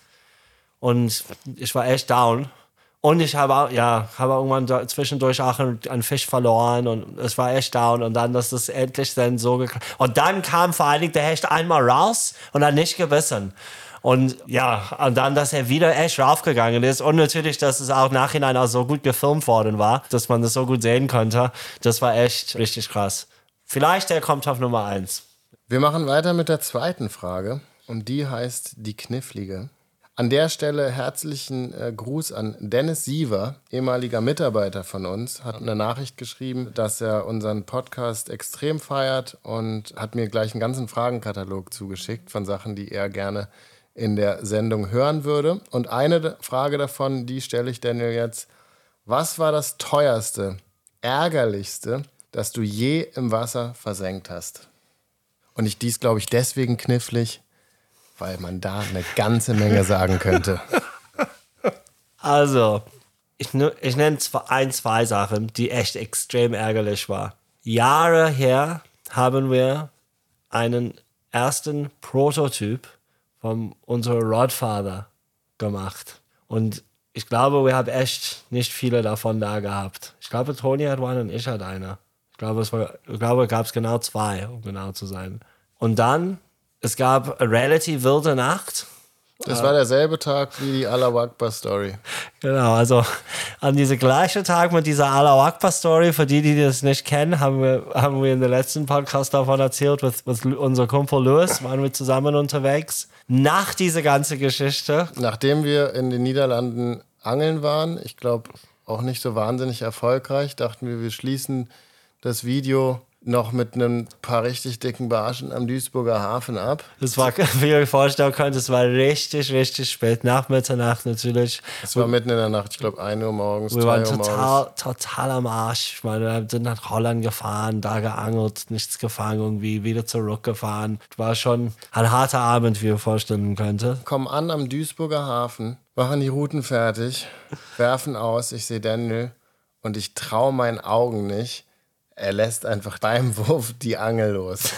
Und ich war echt down. Und ich habe auch, ja, habe irgendwann zwischendurch auch einen, Fisch verloren und es war echt down. Und dann, dass das endlich dann so geklappt Und dann kam vor allen Dingen der Hecht einmal raus und dann nicht gebissen. Und ja, und dann, dass er wieder echt raufgegangen ist. Und natürlich, dass es auch nachhinein auch so gut gefilmt worden war, dass man das so gut sehen konnte. Das war echt richtig krass. Vielleicht der kommt auf Nummer eins. Wir machen weiter mit der zweiten Frage und die heißt die knifflige. An der Stelle herzlichen äh, Gruß an Dennis Siever, ehemaliger Mitarbeiter von uns, hat eine Nachricht geschrieben, dass er unseren Podcast extrem feiert und hat mir gleich einen ganzen Fragenkatalog zugeschickt von Sachen, die er gerne in der Sendung hören würde. Und eine Frage davon, die stelle ich Daniel jetzt. Was war das teuerste, ärgerlichste, das du je im Wasser versenkt hast? Und ich dies, glaube ich, deswegen knifflig, weil man da eine ganze Menge sagen könnte. Also, ich, ich nenne ein, zwei Sachen, die echt extrem ärgerlich waren. Jahre her haben wir einen ersten Prototyp von unserem Rodfather gemacht. Und ich glaube, wir haben echt nicht viele davon da gehabt. Ich glaube, Toni hat einen und ich hatte eine. Ich glaube, es war, ich glaube, gab es genau zwei, um genau zu sein. Und dann es gab eine relativ wilde Nacht. Das war derselbe Tag wie die Allahu Akbar Story. Genau, also an diesem gleichen Tag mit dieser Allahu Akbar Story, für die, die das nicht kennen, haben wir, haben wir in der letzten Podcast davon erzählt, mit, mit unser Kumpel Louis, waren wir zusammen unterwegs. Nach dieser ganzen Geschichte. Nachdem wir in den Niederlanden angeln waren, ich glaube auch nicht so wahnsinnig erfolgreich, dachten wir, wir schließen das Video noch mit einem paar richtig dicken Barschen am Duisburger Hafen ab. Das war, wie ihr euch vorstellen könnt, es war richtig, richtig spät, nach Mitternacht natürlich. Es war mitten in der Nacht, ich glaube 1 Uhr morgens, Wir waren total, total am Arsch. Ich meine, wir sind nach Holland gefahren, da geangelt, nichts gefangen, irgendwie wieder zurückgefahren. War schon ein harter Abend, wie ihr vorstellen könnte. Kommen an am Duisburger Hafen, machen die Routen fertig, werfen aus, ich sehe Daniel und ich traue meinen Augen nicht er lässt einfach beim Wurf die Angel los.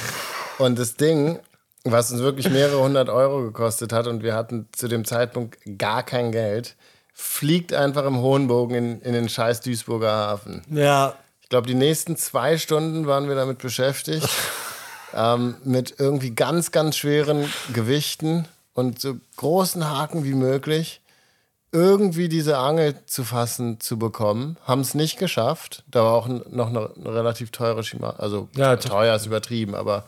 Und das Ding, was uns wirklich mehrere hundert Euro gekostet hat und wir hatten zu dem Zeitpunkt gar kein Geld, fliegt einfach im hohen Bogen in, in den scheiß Duisburger Hafen. Ja. Ich glaube, die nächsten zwei Stunden waren wir damit beschäftigt, ähm, mit irgendwie ganz, ganz schweren Gewichten und so großen Haken wie möglich irgendwie diese Angel zu fassen zu bekommen. Haben es nicht geschafft. Da war auch noch eine, eine relativ teure Shima. Also ja, teuer ist übertrieben, aber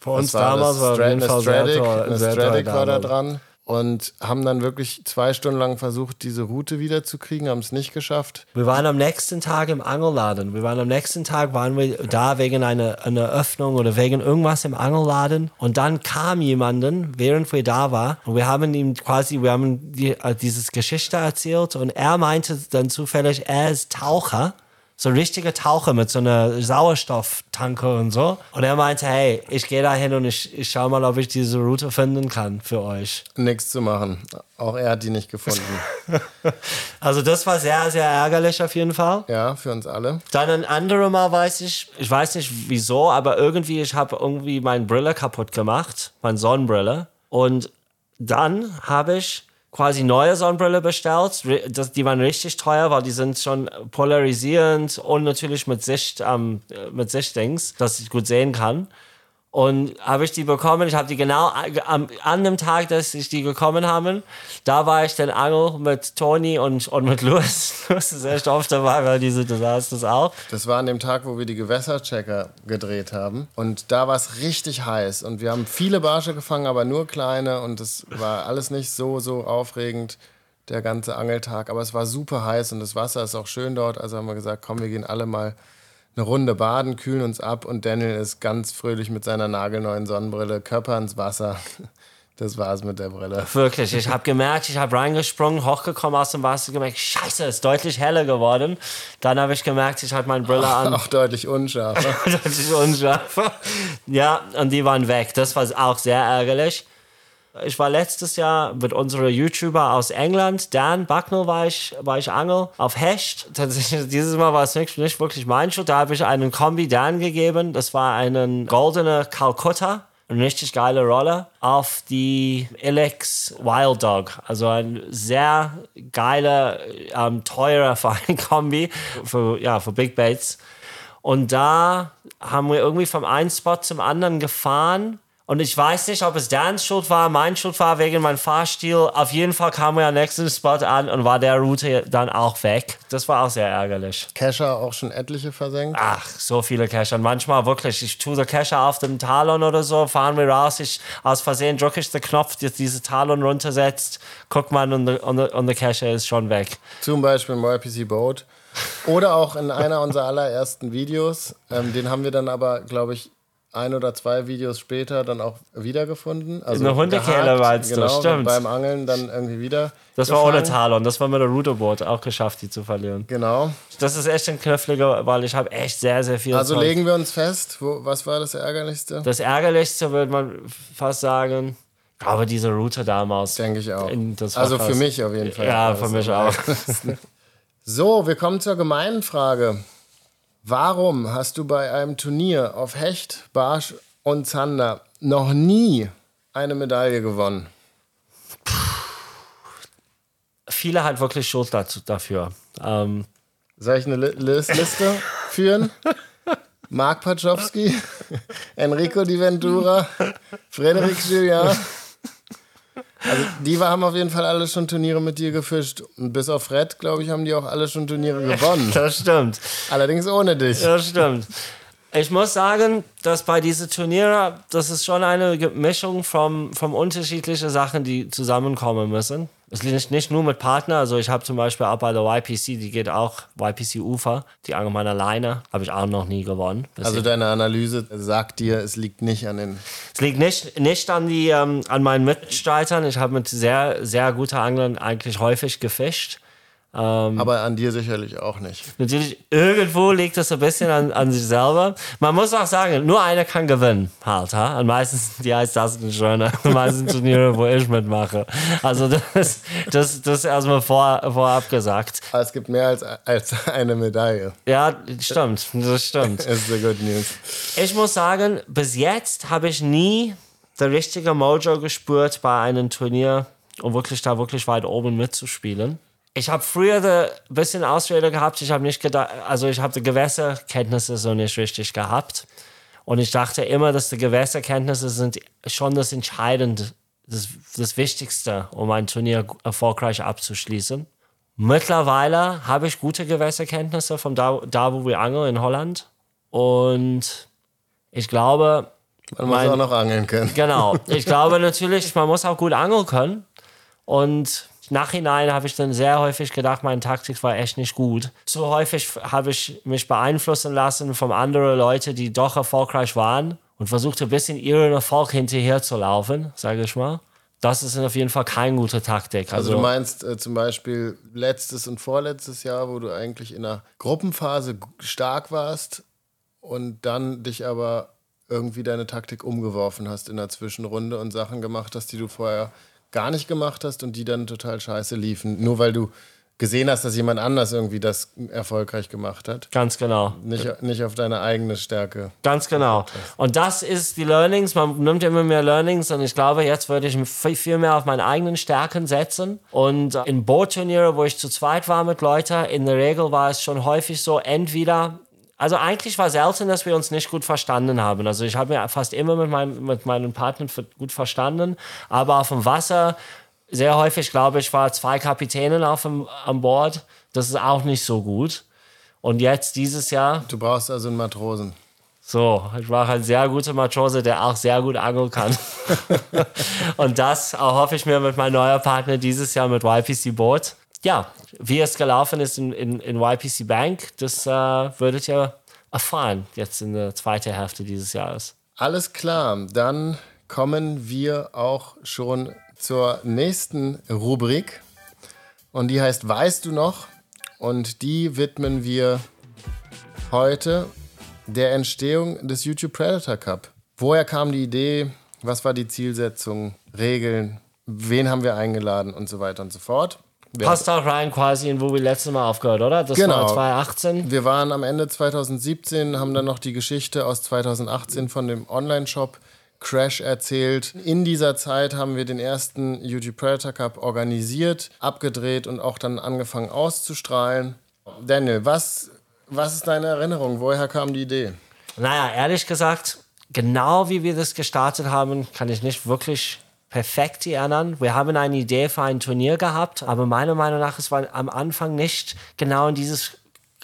für uns damals war Stra eine Stradic, Stradic war da dran und haben dann wirklich zwei Stunden lang versucht, diese Route wiederzukriegen, haben es nicht geschafft. Wir waren am nächsten Tag im Angelladen. Wir waren am nächsten Tag, waren wir da wegen einer, einer Öffnung oder wegen irgendwas im Angelladen. Und dann kam jemanden, während wir da waren, und wir haben ihm quasi, wir haben die, äh, dieses Geschichte erzählt und er meinte dann zufällig, er ist Taucher so ein richtiger Taucher mit so einer Sauerstofftanke und so. Und er meinte, hey, ich gehe da hin und ich, ich schau mal, ob ich diese Route finden kann für euch. Nichts zu machen. Auch er hat die nicht gefunden. also das war sehr, sehr ärgerlich auf jeden Fall. Ja, für uns alle. Dann ein anderes Mal weiß ich, ich weiß nicht wieso, aber irgendwie, ich habe irgendwie meine Brille kaputt gemacht, meine Sonnenbrille. Und dann habe ich quasi neue Sonnenbrille bestellt. Das, die waren richtig teuer, weil die sind schon polarisierend und natürlich mit Sicht, ähm, mit Sichtdings, dass ich gut sehen kann. Und habe ich die bekommen. Ich habe die genau am, an dem Tag, dass ich die gekommen habe, da war ich dann Angel mit Tony und, und mit Louis. Das ist echt oft dabei, weil du sagst das auch. Das war an dem Tag, wo wir die Gewässerchecker gedreht haben. Und da war es richtig heiß. Und wir haben viele Barsche gefangen, aber nur kleine. Und es war alles nicht so, so aufregend, der ganze Angeltag. Aber es war super heiß und das Wasser ist auch schön dort. Also haben wir gesagt, komm, wir gehen alle mal eine Runde baden, kühlen uns ab und Daniel ist ganz fröhlich mit seiner nagelneuen Sonnenbrille, Körper ins Wasser. Das war's mit der Brille. Wirklich, ich habe gemerkt, ich habe reingesprungen, hochgekommen aus dem Wasser, gemerkt, scheiße, ist deutlich heller geworden. Dann habe ich gemerkt, ich hatte meine Brille an. Auch deutlich unscharfer. deutlich unscharfer. Ja, und die waren weg. Das war auch sehr ärgerlich. Ich war letztes Jahr mit unserem YouTuber aus England, Dan Bucknell, war ich, war ich Angel auf Hecht. Tatsächlich, dieses Mal war es nicht, nicht wirklich mein Schuld. Da habe ich einen Kombi Dan gegeben. Das war einen goldener Calcutta. Eine richtig geile Rolle auf die Elex Wild Dog. Also ein sehr geiler, ähm, teurer Kombi für, ja, für Big Baits. Und da haben wir irgendwie vom einen Spot zum anderen gefahren Und ich weiß nicht, ob es Dans Schuld war, mein Schuld war wegen meinem Fahrstil. Auf jeden Fall kam wir am nächsten Spot an und war der Route dann auch weg. Das war auch sehr ärgerlich. Kescher auch schon etliche versenkt. Ach, so viele Kescher. Manchmal wirklich, ich tue den Kescher auf dem Talon oder so, fahren wir raus, ich aus Versehen drücke ich den Knopf, der diese Talon runtersetzt, guck mal und der, und und der Kescher ist schon weg. Zum Beispiel im YPC Boat. Oder auch in einer unserer allerersten Videos. Ähm, den haben wir dann aber, glaube ich, ein oder zwei Videos später dann auch wiedergefunden. Also In der Hundekehle gehakt, meinst du, genau, stimmt. Beim Angeln dann irgendwie wieder. Das war ohne gefangen. Talon, das war mit der Ruderboot auch geschafft, die zu verlieren. Genau. Das ist echt ein kniffliger, weil ich habe echt sehr, sehr viel Also Zeug. legen wir uns fest, wo, was war das Ärgerlichste? Das Ärgerlichste würde man fast sagen, aber diese Route damals. Denke ich auch. Also war für mich auf jeden Fall. Ja, war für das mich auch. So, wir kommen zur gemeinen Frage. Warum hast du bei einem Turnier auf Hecht, Barsch und Zander noch nie eine Medaille gewonnen? Viele halt wirklich Schuld dazu, dafür. Ähm, Soll ich eine Lis- Liste führen? Marc Pachowski, Enrico Di Ventura, Frederik Julien. Also die haben auf jeden Fall alle schon Turniere mit dir gefischt. Und bis auf Fred, glaube ich, haben die auch alle schon Turniere gewonnen. das stimmt. Allerdings ohne dich. Das stimmt. Ich muss sagen, dass bei diesen Turnieren, das ist schon eine Mischung von, von unterschiedlichen Sachen, die zusammenkommen müssen. Es ist nicht, nur mit Partner, also ich habe zum Beispiel auch bei der YPC, die geht auch, YPC Ufer, die Angel meiner Leine, habe ich auch noch nie gewonnen. Also deine Analyse sagt dir, es liegt nicht an den. Es liegt nicht, nicht an, die, ähm, an meinen Mitstreitern. Ich habe mit sehr, sehr guten Anglern eigentlich häufig gefischt. Aber an dir sicherlich auch nicht. Natürlich, irgendwo liegt das ein bisschen an, an sich selber. Man muss auch sagen, nur einer kann gewinnen, halt. Ha? Und meistens die heißt das ein schöner. Die meisten Turniere, wo ich mitmache. Also das, das, das ist erstmal vor, vorab gesagt. Aber es gibt mehr als, als eine Medaille. Ja, stimmt. Das stimmt. Das ist the good news. Ich muss sagen, bis jetzt habe ich nie der richtige Mojo gespürt bei einem Turnier, um wirklich da wirklich weit oben mitzuspielen. Ich habe früher ein bisschen Ausrede gehabt. Ich habe nicht gedacht, also ich habe die Gewässerkenntnisse so nicht richtig gehabt. Und ich dachte immer, dass die Gewässerkenntnisse sind schon das Entscheidende, das, das Wichtigste, um ein Turnier erfolgreich abzuschließen. Mittlerweile habe ich gute Gewässerkenntnisse von da, da wo wir angeln in Holland. Und ich glaube, Man muss Mein- auch noch angeln können. Genau. Ich glaube natürlich, man muss auch gut angeln können. Und nachhinein habe ich dann sehr häufig gedacht, meine Taktik war echt nicht gut. Zu häufig habe ich mich beeinflussen lassen von anderen Leuten, die doch erfolgreich waren und versuchte ein bisschen ihren Erfolg hinterher zu laufen, sage ich mal. Das ist auf jeden Fall keine gute Taktik. Also Also, du meinst äh, zum Beispiel letztes und vorletztes Jahr, wo du eigentlich in der Gruppenphase stark warst und dann dich aber irgendwie deine Taktik umgeworfen hast in der Zwischenrunde und Sachen gemacht hast, die du vorher gar nicht gemacht hast und die dann total scheiße liefen. Nur weil du gesehen hast, dass jemand anders irgendwie das erfolgreich gemacht hat. ganz genau. Nicht, nicht auf deine eigene Stärke. Ganz genau. Und das ist die Learnings. Man nimmt immer mehr Learnings und ich glaube, jetzt würde ich viel mehr auf meine eigenen Stärken setzen. Und in Bootturniere, wo ich zu zweit war mit Leuten, in der Regel war es schon häufig so, entweder also eigentlich war selten, dass wir uns nicht gut verstanden haben. Also ich habe mir fast immer mit, meinem, mit meinen Partnern gut verstanden, aber auf dem Wasser sehr häufig, glaube ich, war zwei Kapitänen auf dem, an Bord. Das ist auch nicht so gut. Und jetzt dieses Jahr Du brauchst also einen Matrosen. so, ich war halt sehr guter Matrose, der auch sehr gut angeln kann. und das hoffe ich mir mit meinem neuen Partner dieses Jahr mit YPC Boat. Ja, wie es gelaufen ist in, in, in YPC Bank, das äh, würdet ihr erfahren jetzt in der zweiten Hälfte dieses Jahres. Alles klar, dann kommen wir auch schon zur nächsten Rubrik. Und die heißt Weißt du noch? Und die widmen wir heute der Entstehung des YouTube Predator Cup. Woher kam die Idee? Was war die Zielsetzung? Regeln? Wen haben wir eingeladen? Und so weiter und so fort. Wir, Passt auch rein quasi in wo wir letztes Mal aufgehört, oder? Das Genau. war 2018. wir waren am Ende 2017, haben dann noch die Geschichte aus 2018 von dem Online-Shop Crash erzählt. In dieser Zeit haben wir den ersten YouTube Predator Cup organisiert, abgedreht und auch dann angefangen auszustrahlen. Daniel, was, was ist deine Erinnerung? Woher kam die Idee? Naja, ehrlich gesagt, genau wie wir das gestartet haben, kann ich nicht wirklich perfekt erinnern. Wir haben eine Idee für ein Turnier gehabt, aber meiner Meinung nach, es war am Anfang nicht genau in dieses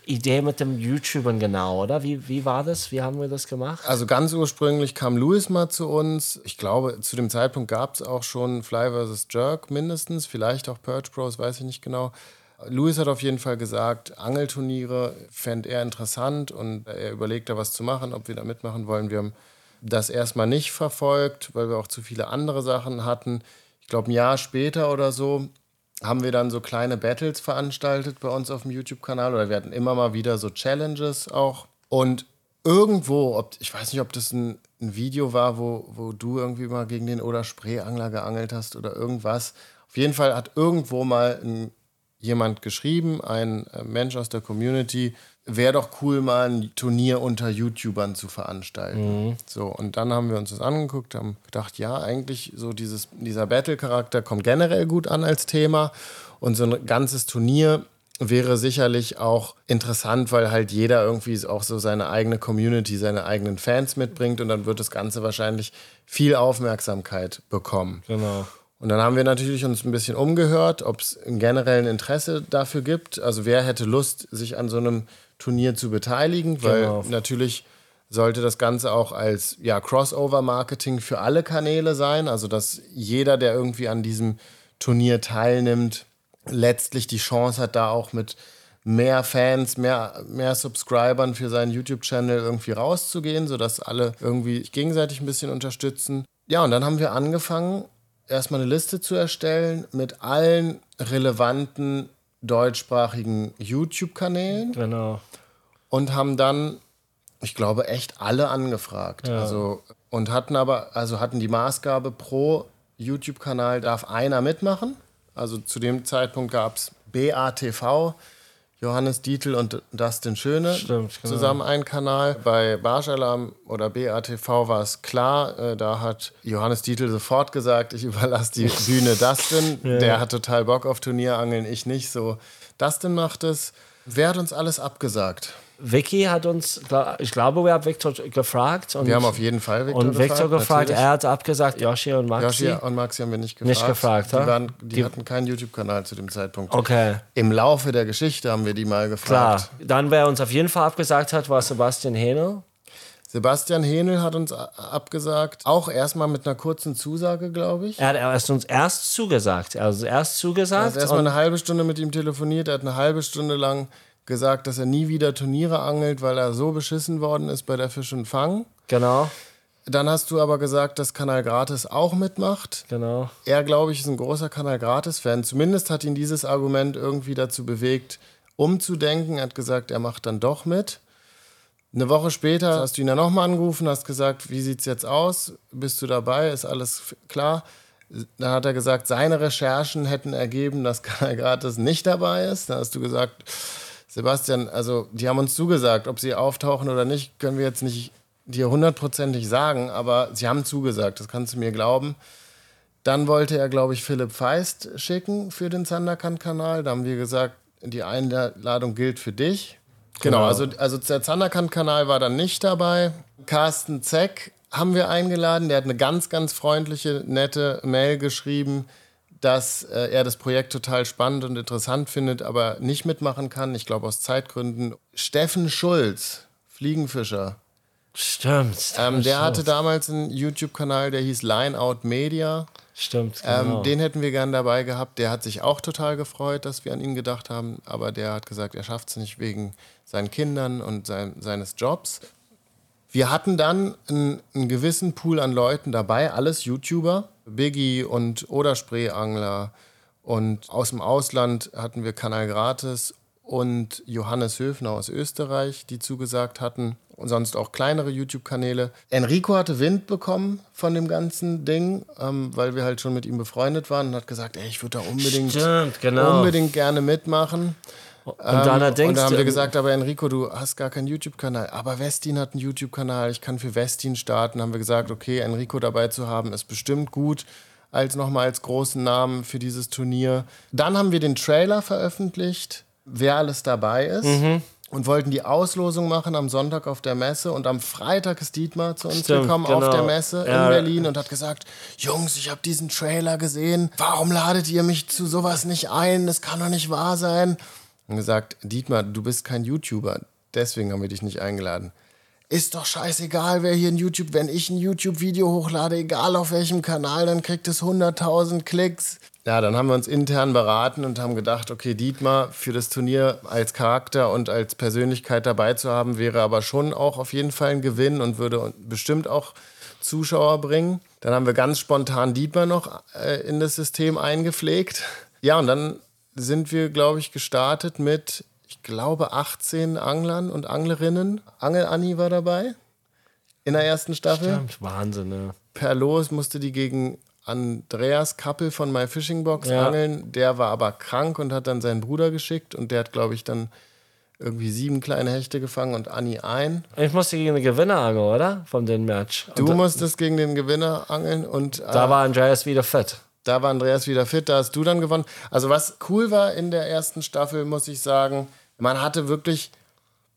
Idee mit dem YouTubern genau, oder? Wie, wie war das? Wie haben wir das gemacht? Also ganz ursprünglich kam Louis mal zu uns. Ich glaube, zu dem Zeitpunkt gab es auch schon Fly vs. Jerk mindestens, vielleicht auch Purge Bros, weiß ich nicht genau. Louis hat auf jeden Fall gesagt, Angelturniere fände er interessant und er überlegt da was zu machen, ob wir da mitmachen wollen. Wir haben das erstmal nicht verfolgt, weil wir auch zu viele andere Sachen hatten. Ich glaube, ein Jahr später oder so haben wir dann so kleine Battles veranstaltet bei uns auf dem YouTube-Kanal oder wir hatten immer mal wieder so Challenges auch. Und irgendwo, ob, ich weiß nicht, ob das ein, ein Video war, wo, wo du irgendwie mal gegen den Oder Spreeangler geangelt hast oder irgendwas. Auf jeden Fall hat irgendwo mal ein, jemand geschrieben, ein äh, Mensch aus der Community, wäre doch cool, mal ein Turnier unter YouTubern zu veranstalten. Mhm. So, und dann haben wir uns das angeguckt, haben gedacht, ja, eigentlich so dieses, dieser Battle-Charakter kommt generell gut an als Thema. Und so ein ganzes Turnier wäre sicherlich auch interessant, weil halt jeder irgendwie auch so seine eigene Community, seine eigenen Fans mitbringt und dann wird das Ganze wahrscheinlich viel Aufmerksamkeit bekommen. Genau. Und dann haben wir natürlich uns ein bisschen umgehört, ob es ein generellen Interesse dafür gibt. Also wer hätte Lust, sich an so einem Turnier zu beteiligen, weil genau. natürlich sollte das Ganze auch als ja, Crossover-Marketing für alle Kanäle sein. Also dass jeder, der irgendwie an diesem Turnier teilnimmt, letztlich die Chance hat, da auch mit mehr Fans, mehr, mehr Subscribern für seinen YouTube-Channel irgendwie rauszugehen, sodass alle irgendwie gegenseitig ein bisschen unterstützen. Ja, und dann haben wir angefangen, erstmal eine Liste zu erstellen mit allen relevanten deutschsprachigen YouTube-Kanälen. Genau. Und haben dann, ich glaube, echt alle angefragt. Ja. Also, und hatten aber, also hatten die Maßgabe pro YouTube-Kanal darf einer mitmachen. Also zu dem Zeitpunkt gab es BATV, Johannes Dietl und Dustin Schöne Stimmt, genau. zusammen einen Kanal. Bei Barschalarm oder BATV war es klar, äh, da hat Johannes Dietl sofort gesagt, ich überlasse die Bühne Dustin. ja. Der hat total Bock auf Turnierangeln, ich nicht. So, Dustin macht es. Wer hat uns alles abgesagt? Vicky hat uns, ich glaube, wir haben Victor gefragt. Und wir haben auf jeden Fall Victor gefragt. Und Victor gefragt, er hat abgesagt, Yoshi und Maxi. Yoshi und Maxi haben wir nicht gefragt. Nicht gefragt, die, waren, die, die hatten keinen YouTube-Kanal zu dem Zeitpunkt. Okay. Im Laufe der Geschichte haben wir die mal gefragt. Klar. Dann, wer uns auf jeden Fall abgesagt hat, war Sebastian Henel. Sebastian Henel hat uns abgesagt, auch erstmal mit einer kurzen Zusage, glaube ich. Er hat erst uns erst zugesagt. Also erst zugesagt. Er hat erstmal eine halbe Stunde mit ihm telefoniert, er hat eine halbe Stunde lang gesagt, dass er nie wieder Turniere angelt, weil er so beschissen worden ist bei der Fisch und Fang. Genau. Dann hast du aber gesagt, dass Kanal Gratis auch mitmacht. Genau. Er, glaube ich, ist ein großer Kanal Gratis-Fan. Zumindest hat ihn dieses Argument irgendwie dazu bewegt, umzudenken. Er hat gesagt, er macht dann doch mit. Eine Woche später hast du ihn dann nochmal angerufen, hast gesagt, wie sieht es jetzt aus? Bist du dabei? Ist alles klar? Dann hat er gesagt, seine Recherchen hätten ergeben, dass Kanal Gratis nicht dabei ist. Dann hast du gesagt, Sebastian, also die haben uns zugesagt, ob sie auftauchen oder nicht, können wir jetzt nicht dir hundertprozentig sagen, aber sie haben zugesagt, das kannst du mir glauben. Dann wollte er, glaube ich, Philipp Feist schicken für den Zanderkant-Kanal. Da haben wir gesagt, die Einladung gilt für dich. Genau, genau also, also der Zanderkant-Kanal war dann nicht dabei. Carsten Zeck haben wir eingeladen. Der hat eine ganz, ganz freundliche, nette Mail geschrieben dass äh, er das Projekt total spannend und interessant findet, aber nicht mitmachen kann. Ich glaube aus Zeitgründen. Steffen Schulz, Fliegenfischer. Stimmt. Ähm, der hatte damals einen YouTube-Kanal, der hieß Line Out Media. Stimmt. Ähm, genau. Ähm, den hätten wir gern dabei gehabt. Der hat sich auch total gefreut, dass wir an ihn gedacht haben, aber der hat gesagt, er schafft es nicht wegen seinen Kindern und sein, seines Jobs. Wir hatten dann einen, einen gewissen Pool an Leuten dabei, alles YouTuber Biggie und Oderspreeangler. Und aus dem Ausland hatten wir Kanal Gratis und Johannes Höfner aus Österreich, die zugesagt hatten. Und sonst auch kleinere YouTube-Kanäle. Enrico hatte Wind bekommen von dem ganzen Ding, ähm, weil wir halt schon mit ihm befreundet waren und hat gesagt, ey, ich würde da unbedingt, Stimmt, genau. unbedingt gerne mitmachen. Und dann, ähm, und dann haben wir gesagt, aber Enrico, du hast gar keinen YouTube-Kanal. Aber Westin hat einen YouTube-Kanal, ich kann für Westin starten. Haben wir gesagt, okay, Enrico dabei zu haben, ist bestimmt gut als nochmal als großen Namen für dieses Turnier. Dann haben wir den Trailer veröffentlicht, wer alles dabei ist. Mhm. und wollten die Auslosung machen am Sonntag auf der Messe und am Freitag ist Dietmar zu uns Stimmt, gekommen auf genau. der Messe Ja. in Berlin und hat gesagt, Jungs, ich habe diesen Trailer gesehen, warum ladet ihr mich zu sowas nicht ein? Das kann doch nicht wahr sein. Und gesagt, Dietmar, du bist kein YouTuber, deswegen haben wir dich nicht eingeladen. Ist doch scheißegal, wer hier ein YouTube, wenn ich ein YouTube-Video hochlade, egal auf welchem Kanal, dann kriegt es 100.000 Klicks. Ja, dann haben wir uns intern beraten und haben gedacht, okay, Dietmar für das Turnier als Charakter und als Persönlichkeit dabei zu haben, wäre aber schon auch auf jeden Fall ein Gewinn und würde bestimmt auch Zuschauer bringen. Dann haben wir ganz spontan Dietmar noch äh, in das System eingepflegt. Ja, und dann sind wir, glaube ich, gestartet mit, ich glaube, 18 Anglern und Anglerinnen. Angel Anni war dabei in der ersten Staffel. Stimmt, Wahnsinn, ne? Per Los musste die gegen Andreas Kappel von My Fishing Box Ja. angeln. Der war aber krank und hat dann seinen Bruder geschickt und der hat, glaube ich, dann irgendwie sieben kleine Hechte gefangen und Anni ein. Ich musste gegen den Gewinner angeln, oder? Von dem Match. Und Du da, musstest gegen den Gewinner angeln und äh, da war Andreas wieder fit. Da war Andreas wieder fit, da hast du dann gewonnen. Also was cool war in der ersten Staffel, muss ich sagen, man hatte wirklich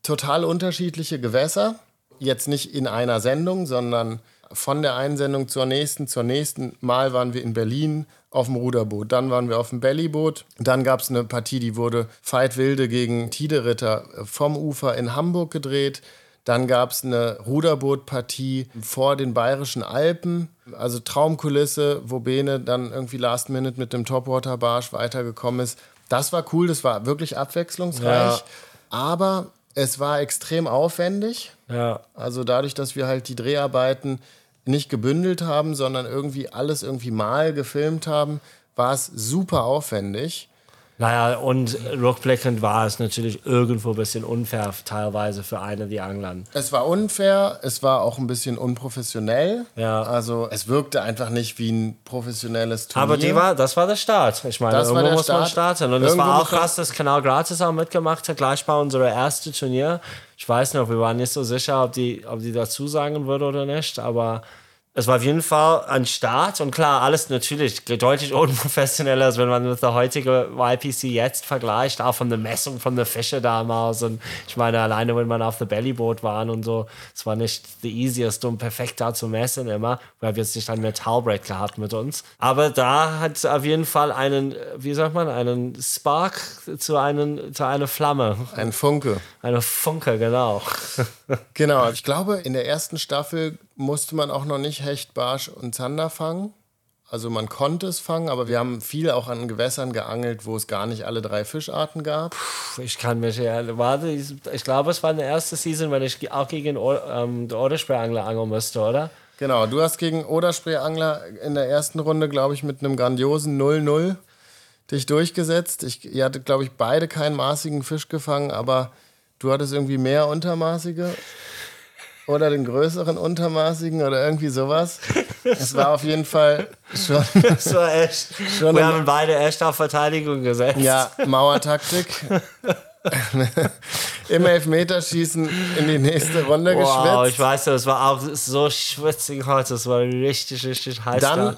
total unterschiedliche Gewässer. Jetzt nicht in einer Sendung, sondern von der einen Sendung zur nächsten, zur nächsten. Mal waren wir in Berlin auf dem Ruderboot, dann waren wir auf dem Bellyboot. Dann gab es eine Partie, die wurde Veit Wilde gegen Tideritter vom Ufer in Hamburg gedreht. Dann gab es eine Ruderbootpartie vor den Bayerischen Alpen, also Traumkulisse, wo Bene dann irgendwie Last Minute mit dem Topwater Barsch weitergekommen ist. Das war cool, das war wirklich abwechslungsreich, Ja. aber es war extrem aufwendig. Ja. Also dadurch, dass wir halt die Dreharbeiten nicht gebündelt haben, sondern irgendwie alles irgendwie mal gefilmt haben, war es super aufwendig. Naja, und rückblickend war es natürlich irgendwo ein bisschen unfair, teilweise für eine die Anglern. Es war unfair, es war auch ein bisschen unprofessionell. Ja. Also es wirkte einfach nicht wie ein professionelles Turnier. Aber die war, das war der Start. Ich meine, Das irgendwo muss man Start. starten. Und es war auch man- krass, dass Kanal Gratis auch mitgemacht hat, gleich bei unserem ersten Turnier. Ich weiß noch, wir waren nicht so sicher, ob die, ob die dazu sagen würde oder nicht, aber es war auf jeden Fall ein Start und klar, alles natürlich deutlich unprofessioneller, als wenn man mit der heutigen YPC jetzt vergleicht, auch von der Messung von der Fische damals. Und ich meine, alleine wenn man auf der Bellyboot waren und so, es war nicht the easiest, um perfekt da zu messen immer, weil wir jetzt nicht ein Metallbrett gehabt mit uns. Aber da hat es auf jeden Fall einen, wie sagt man, einen Spark zu, einen, zu einer Flamme, Ein Funke. eine Funke, genau. Genau. Ich glaube, in der ersten Staffel musste man auch noch nicht Hecht, Barsch und Zander fangen. Also man konnte es fangen, aber wir haben viel auch an Gewässern geangelt, wo es gar nicht alle drei Fischarten gab. Ich kann mich ja, warte, ich, ich glaube, es war in der ersten Season, wenn ich auch gegen ähm, den Odersperrangler angeln musste, oder? Genau, du hast gegen Oderspreeangler in der ersten Runde, glaube ich, mit einem grandiosen 0-0 dich durchgesetzt. Ich, ihr hattet, glaube ich, beide keinen maßigen Fisch gefangen, aber du hattest irgendwie mehr untermaßige oder den größeren untermaßigen oder irgendwie sowas. Es war auf jeden Fall schon Das war echt. Schon wir haben beide echt auf Verteidigung gesetzt. ja, Mauertaktik. Im Elfmeterschießen in die nächste Runde Wow, geschwitzt. ich weiß, das war auch so schwitzig heute. Das war richtig, richtig heiß. Dann,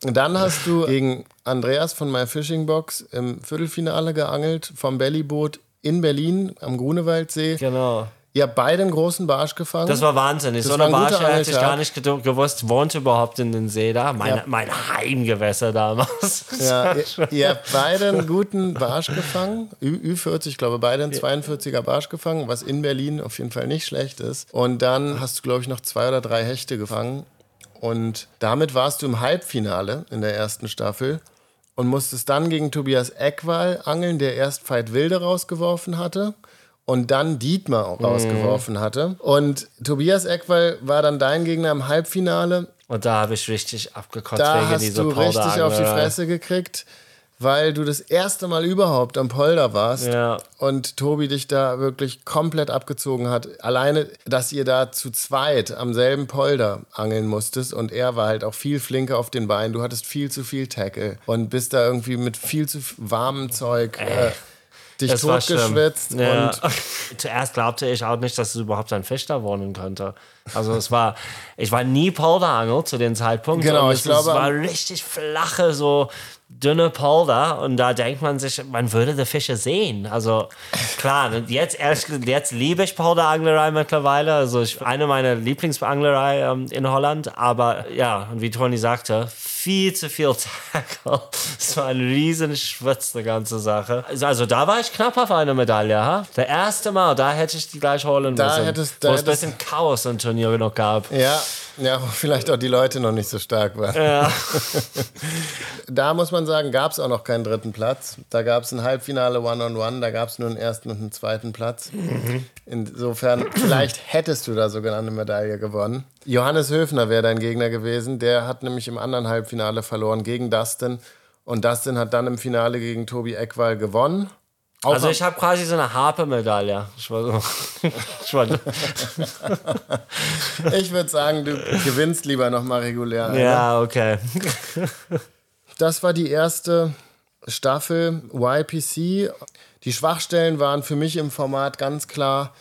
da. dann hast du gegen Andreas von My Fishing Box im Viertelfinale geangelt vom Bellyboot in Berlin am Grunewaldsee. Genau. Ihr habt beide einen großen Barsch gefangen. Das war wahnsinnig. Das so eine Barsche hätte ich gar nicht gewusst, wohnt überhaupt in den See da. Mein, Ja. mein Heimgewässer damals. ja, ihr, ihr habt beide einen guten Barsch gefangen. Ü, Ü40, ich glaube, beide einen 42er Barsch gefangen, was in Berlin auf jeden Fall nicht schlecht ist. Und dann hast du, glaube ich, noch zwei oder drei Hechte gefangen. Und damit warst du im Halbfinale in der ersten Staffel und musstest dann gegen Tobias Eckwall angeln, der erst Veit Wilde rausgeworfen hatte und dann Dietmar auch rausgeworfen hatte. Und Tobias Eckwall war dann dein Gegner im Halbfinale. Und da habe ich richtig abgekotzt Da wegen hast dieser du richtig auf die. Fresse gekriegt, weil du das erste Mal überhaupt am Polder warst Ja. und Tobi dich da wirklich komplett abgezogen hat. Alleine, dass ihr da zu zweit am selben Polder angeln musstest und er war halt auch viel flinker auf den Beinen. Du hattest viel zu viel Tackle und bist da irgendwie mit viel zu warmem Zeug äh, dich totgeschwitzt Ja. und Zuerst glaubte ich auch nicht, dass es überhaupt ein Fisch da wohnen könnte. Also es war, ich war nie Polderangel zu dem Zeitpunkt. Genau, und ich es, glaube, es war richtig flache, so dünne Polder und da denkt man sich, man würde die Fische sehen. Also klar, jetzt, ehrlich, jetzt liebe ich Polderanglerei mittlerweile. Also ich, eine meiner Lieblingsanglerei ähm, in Holland. Aber ja, und wie Toni sagte, viel zu viel Tackle. Es war ein riesen Schwitz, die ganze Sache. Also da war ich knapp auf eine Medaille. Ha? Der erste Mal, da hätte ich die gleich holen Da müssen. hättest- da wo es ein bisschen Chaos im Turnier noch gab. Ja, ja, wo vielleicht auch die Leute noch nicht so stark waren. Ja. Da muss man sagen, gab es auch noch keinen dritten Platz. Da gab es ein Halbfinale One-on-One, da gab es nur einen ersten und einen zweiten Platz. Insofern, vielleicht hättest du da sogar eine Medaille gewonnen. Johannes Höfner wäre dein Gegner gewesen. Der hat nämlich im anderen Halbfinale verloren gegen Dustin. Und Dustin hat dann im Finale gegen Tobi Eckwall gewonnen. Auch Also ich habe quasi so eine Harpe-Medaille. Ich so. ich würde sagen, du gewinnst lieber nochmal regulär. eine. ja, okay. Das war die erste Staffel YPC. Die Schwachstellen waren für mich im Format ganz klar,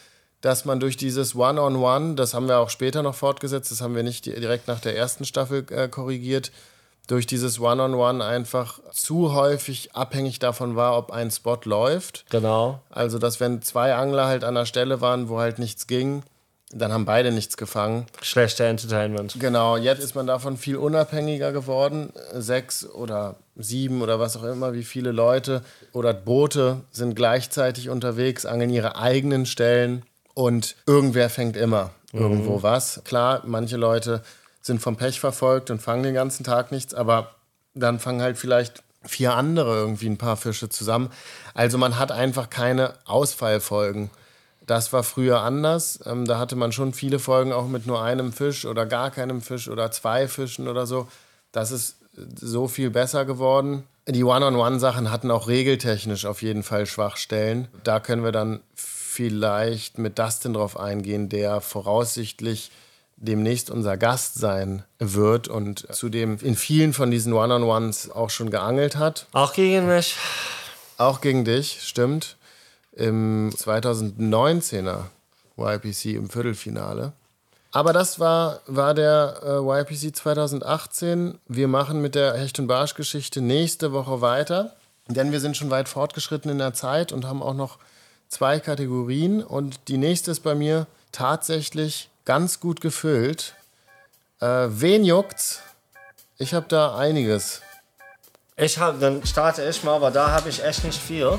dass man durch dieses One-on-One, das haben wir auch später noch fortgesetzt, das haben wir nicht di- direkt nach der ersten Staffel äh, korrigiert, durch dieses One-on-One einfach zu häufig abhängig davon war, ob ein Spot läuft. Genau. Also, dass wenn zwei Angler halt an der Stelle waren, wo halt nichts ging, dann haben beide nichts gefangen. Schlechter Entertainment. Genau, jetzt ist man davon viel unabhängiger geworden. Sechs oder sieben oder was auch immer, wie viele Leute oder Boote sind gleichzeitig unterwegs, angeln ihre eigenen Stellen und irgendwer fängt immer irgendwo was. Klar, manche Leute sind vom Pech verfolgt und fangen den ganzen Tag nichts, aber dann fangen halt vielleicht vier andere irgendwie ein paar Fische zusammen. Also man hat einfach keine Ausfallfolgen. Das war früher anders. Ähm, da hatte man schon viele Folgen auch mit nur einem Fisch oder gar keinem Fisch oder zwei Fischen oder so. Das ist so viel besser geworden. Die One-on-One-Sachen hatten auch regeltechnisch auf jeden Fall Schwachstellen. Da können wir dann vielleicht mit Dustin drauf eingehen, der voraussichtlich demnächst unser Gast sein wird und zudem in vielen von diesen One-on-Ones auch schon geangelt hat. Auch gegen mich. Auch gegen dich, stimmt. Im 2019er YPC im Viertelfinale. Aber das war, war der äh, YPC 2018. Wir machen mit der Hecht- und Barsch-Geschichte nächste Woche weiter, denn wir sind schon weit fortgeschritten in der Zeit und haben auch noch zwei Kategorien. Und die nächste ist bei mir tatsächlich ganz gut gefüllt. Äh, wen juckt's? Ich habe da einiges. Ich hab, dann starte ich mal, aber da habe ich echt nicht viel.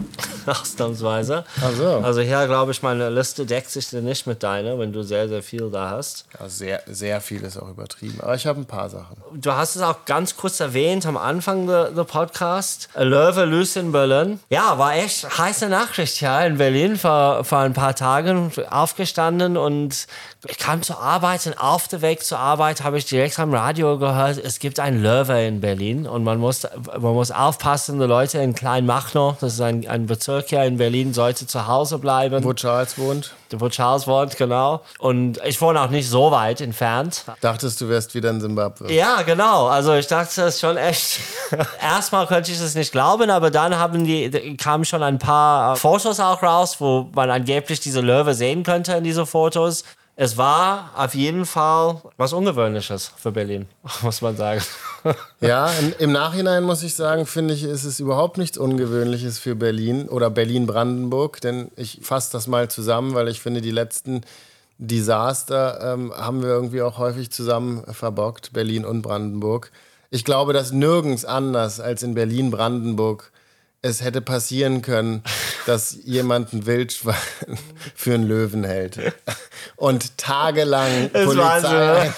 Ausnahmsweise. Ach so. Also hier glaube ich, meine Liste deckt sich nicht mit deiner, wenn du sehr, sehr viel da hast. Ja, sehr, sehr viel ist auch übertrieben. Aber ich habe ein paar Sachen. Du hast es auch ganz kurz erwähnt am Anfang der der Podcast. Löwe Lüß in Berlin. Ja, war echt heiße Nachricht ja in Berlin vor, vor ein paar Tagen aufgestanden und ich kam zur Arbeit und auf dem Weg zur Arbeit habe ich direkt am Radio gehört, es gibt einen Löwe in Berlin und man muss, man muss aufpassen, die Leute in Kleinmachnow, das ist ein, ein Bezirk hier in Berlin, sollte zu Hause bleiben. Wo Charles wohnt. wo Charles wohnt, genau. Und ich wohne auch nicht so weit entfernt. Dachtest du wärst wieder in Simbabwe. Ja, genau. Also ich dachte, das ist schon echt. Erstmal könnte ich es nicht glauben, aber dann haben die kamen schon ein paar Fotos auch raus, wo man angeblich diese Löwe sehen könnte in diese Fotos. Es war auf jeden Fall was Ungewöhnliches für Berlin, muss man sagen. Ja, im, im Nachhinein muss ich sagen, finde ich, ist es überhaupt nichts Ungewöhnliches für Berlin oder Berlin-Brandenburg, denn ich fasse das mal zusammen, weil ich finde, die letzten Desaster ähm, haben wir irgendwie auch häufig zusammen verbockt, Berlin und Brandenburg. Ich glaube, dass nirgends anders als in Berlin-Brandenburg es hätte passieren können, dass jemand ein Wildschwein für einen Löwen hält. Und tagelang. Polizei,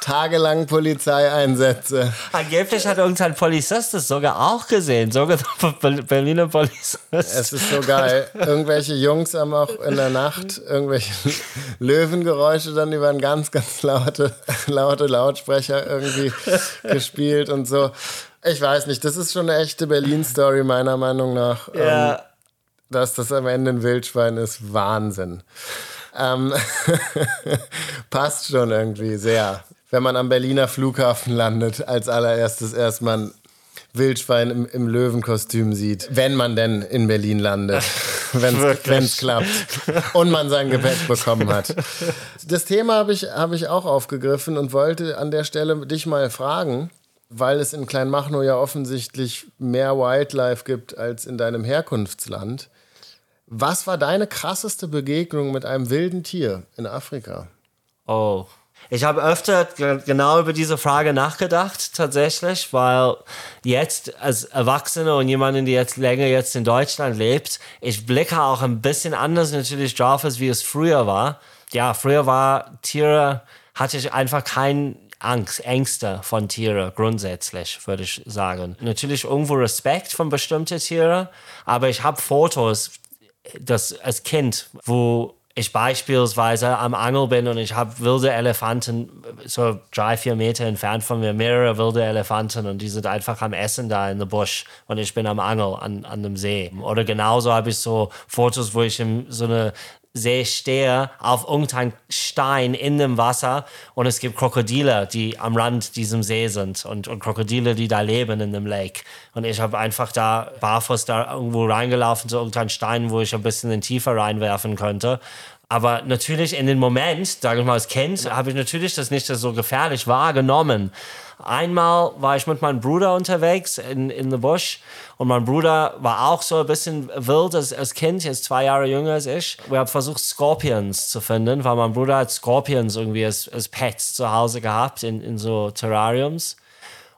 tagelang Polizeieinsätze. Angeblich hat irgendein Polizist das sogar auch gesehen, sogar der Berliner Polizist. Es ist so geil. Irgendwelche Jungs haben auch in der Nacht irgendwelche Löwengeräusche dann über ein ganz, ganz laute, laute Lautsprecher irgendwie gespielt und so. Ich weiß nicht, das ist schon eine echte Berlin-Story, meiner Meinung nach. Ähm, Ja. dass das am Ende ein Wildschwein ist, Wahnsinn. Ähm, passt schon irgendwie sehr. Wenn man am Berliner Flughafen landet, als allererstes erstmal ein Wildschwein im, im Löwenkostüm sieht. Wenn man denn in Berlin landet. Wenn es klappt. Und man sein Gepäck bekommen hat. Das Thema habe ich, hab ich auch aufgegriffen und wollte an der Stelle dich mal fragen. Weil es in Kleinmachnow ja offensichtlich mehr Wildlife gibt als in deinem Herkunftsland. Was war deine krasseste Begegnung mit einem wilden Tier in Afrika? Oh, ich habe öfter genau über diese Frage nachgedacht, tatsächlich, weil jetzt als Erwachsener und jemanden, der jetzt länger jetzt in Deutschland lebt, ich blicke auch ein bisschen anders natürlich drauf, als wie es früher war. Ja, früher war Tiere, hatte ich einfach kein Angst, Ängste von Tieren grundsätzlich, würde ich sagen. Natürlich irgendwo Respekt von bestimmten Tieren, aber ich habe Fotos, das als Kind, wo ich beispielsweise am Angel bin und ich habe wilde Elefanten so drei, vier Meter entfernt von mir, mehrere wilde Elefanten und die sind einfach am Essen da in der Busch und ich bin am Angel an, an dem See. Oder genauso habe ich so Fotos, wo ich in so eine See stehe auf irgendeinem Stein in dem Wasser und es gibt Krokodile, die am Rand diesem See sind und, und Krokodile, die da leben in dem Lake. Und ich habe einfach da barfuß da irgendwo reingelaufen zu irgendeinem Stein, wo ich ein bisschen in tiefer reinwerfen könnte. Aber natürlich in dem Moment, sage ich mal als Kind, habe ich natürlich das nicht so gefährlich wahrgenommen. Einmal war ich mit meinem Bruder unterwegs in, in the Bush und mein Bruder war auch so ein bisschen wild als, als Kind, ist zwei Jahre jünger als ich. Wir haben versucht, Scorpions zu finden, weil mein Bruder hat Scorpions irgendwie als, als Pets zu Hause gehabt in, in so Terrariums.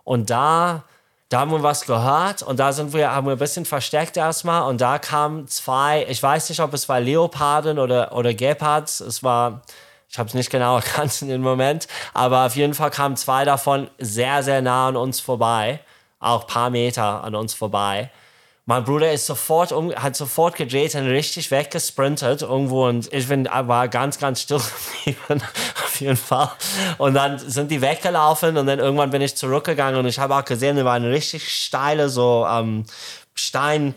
Und da, da haben wir was gehört und da sind wir, haben wir ein bisschen versteckt erstmal und da kamen zwei, ich weiß nicht, ob es war Leoparden oder, oder Gepards, es war ich habe es nicht genau erkannt in dem Moment, aber auf jeden Fall kamen zwei davon sehr, sehr nah an uns vorbei, auch ein paar Meter an uns vorbei. Mein Bruder ist sofort um, hat sofort gedreht und richtig weggesprintet irgendwo und ich bin, war ganz, ganz still geblieben, auf jeden Fall. Und dann sind die weggelaufen und dann irgendwann bin ich zurückgegangen und ich habe auch gesehen, da war eine richtig steile so ähm, Stein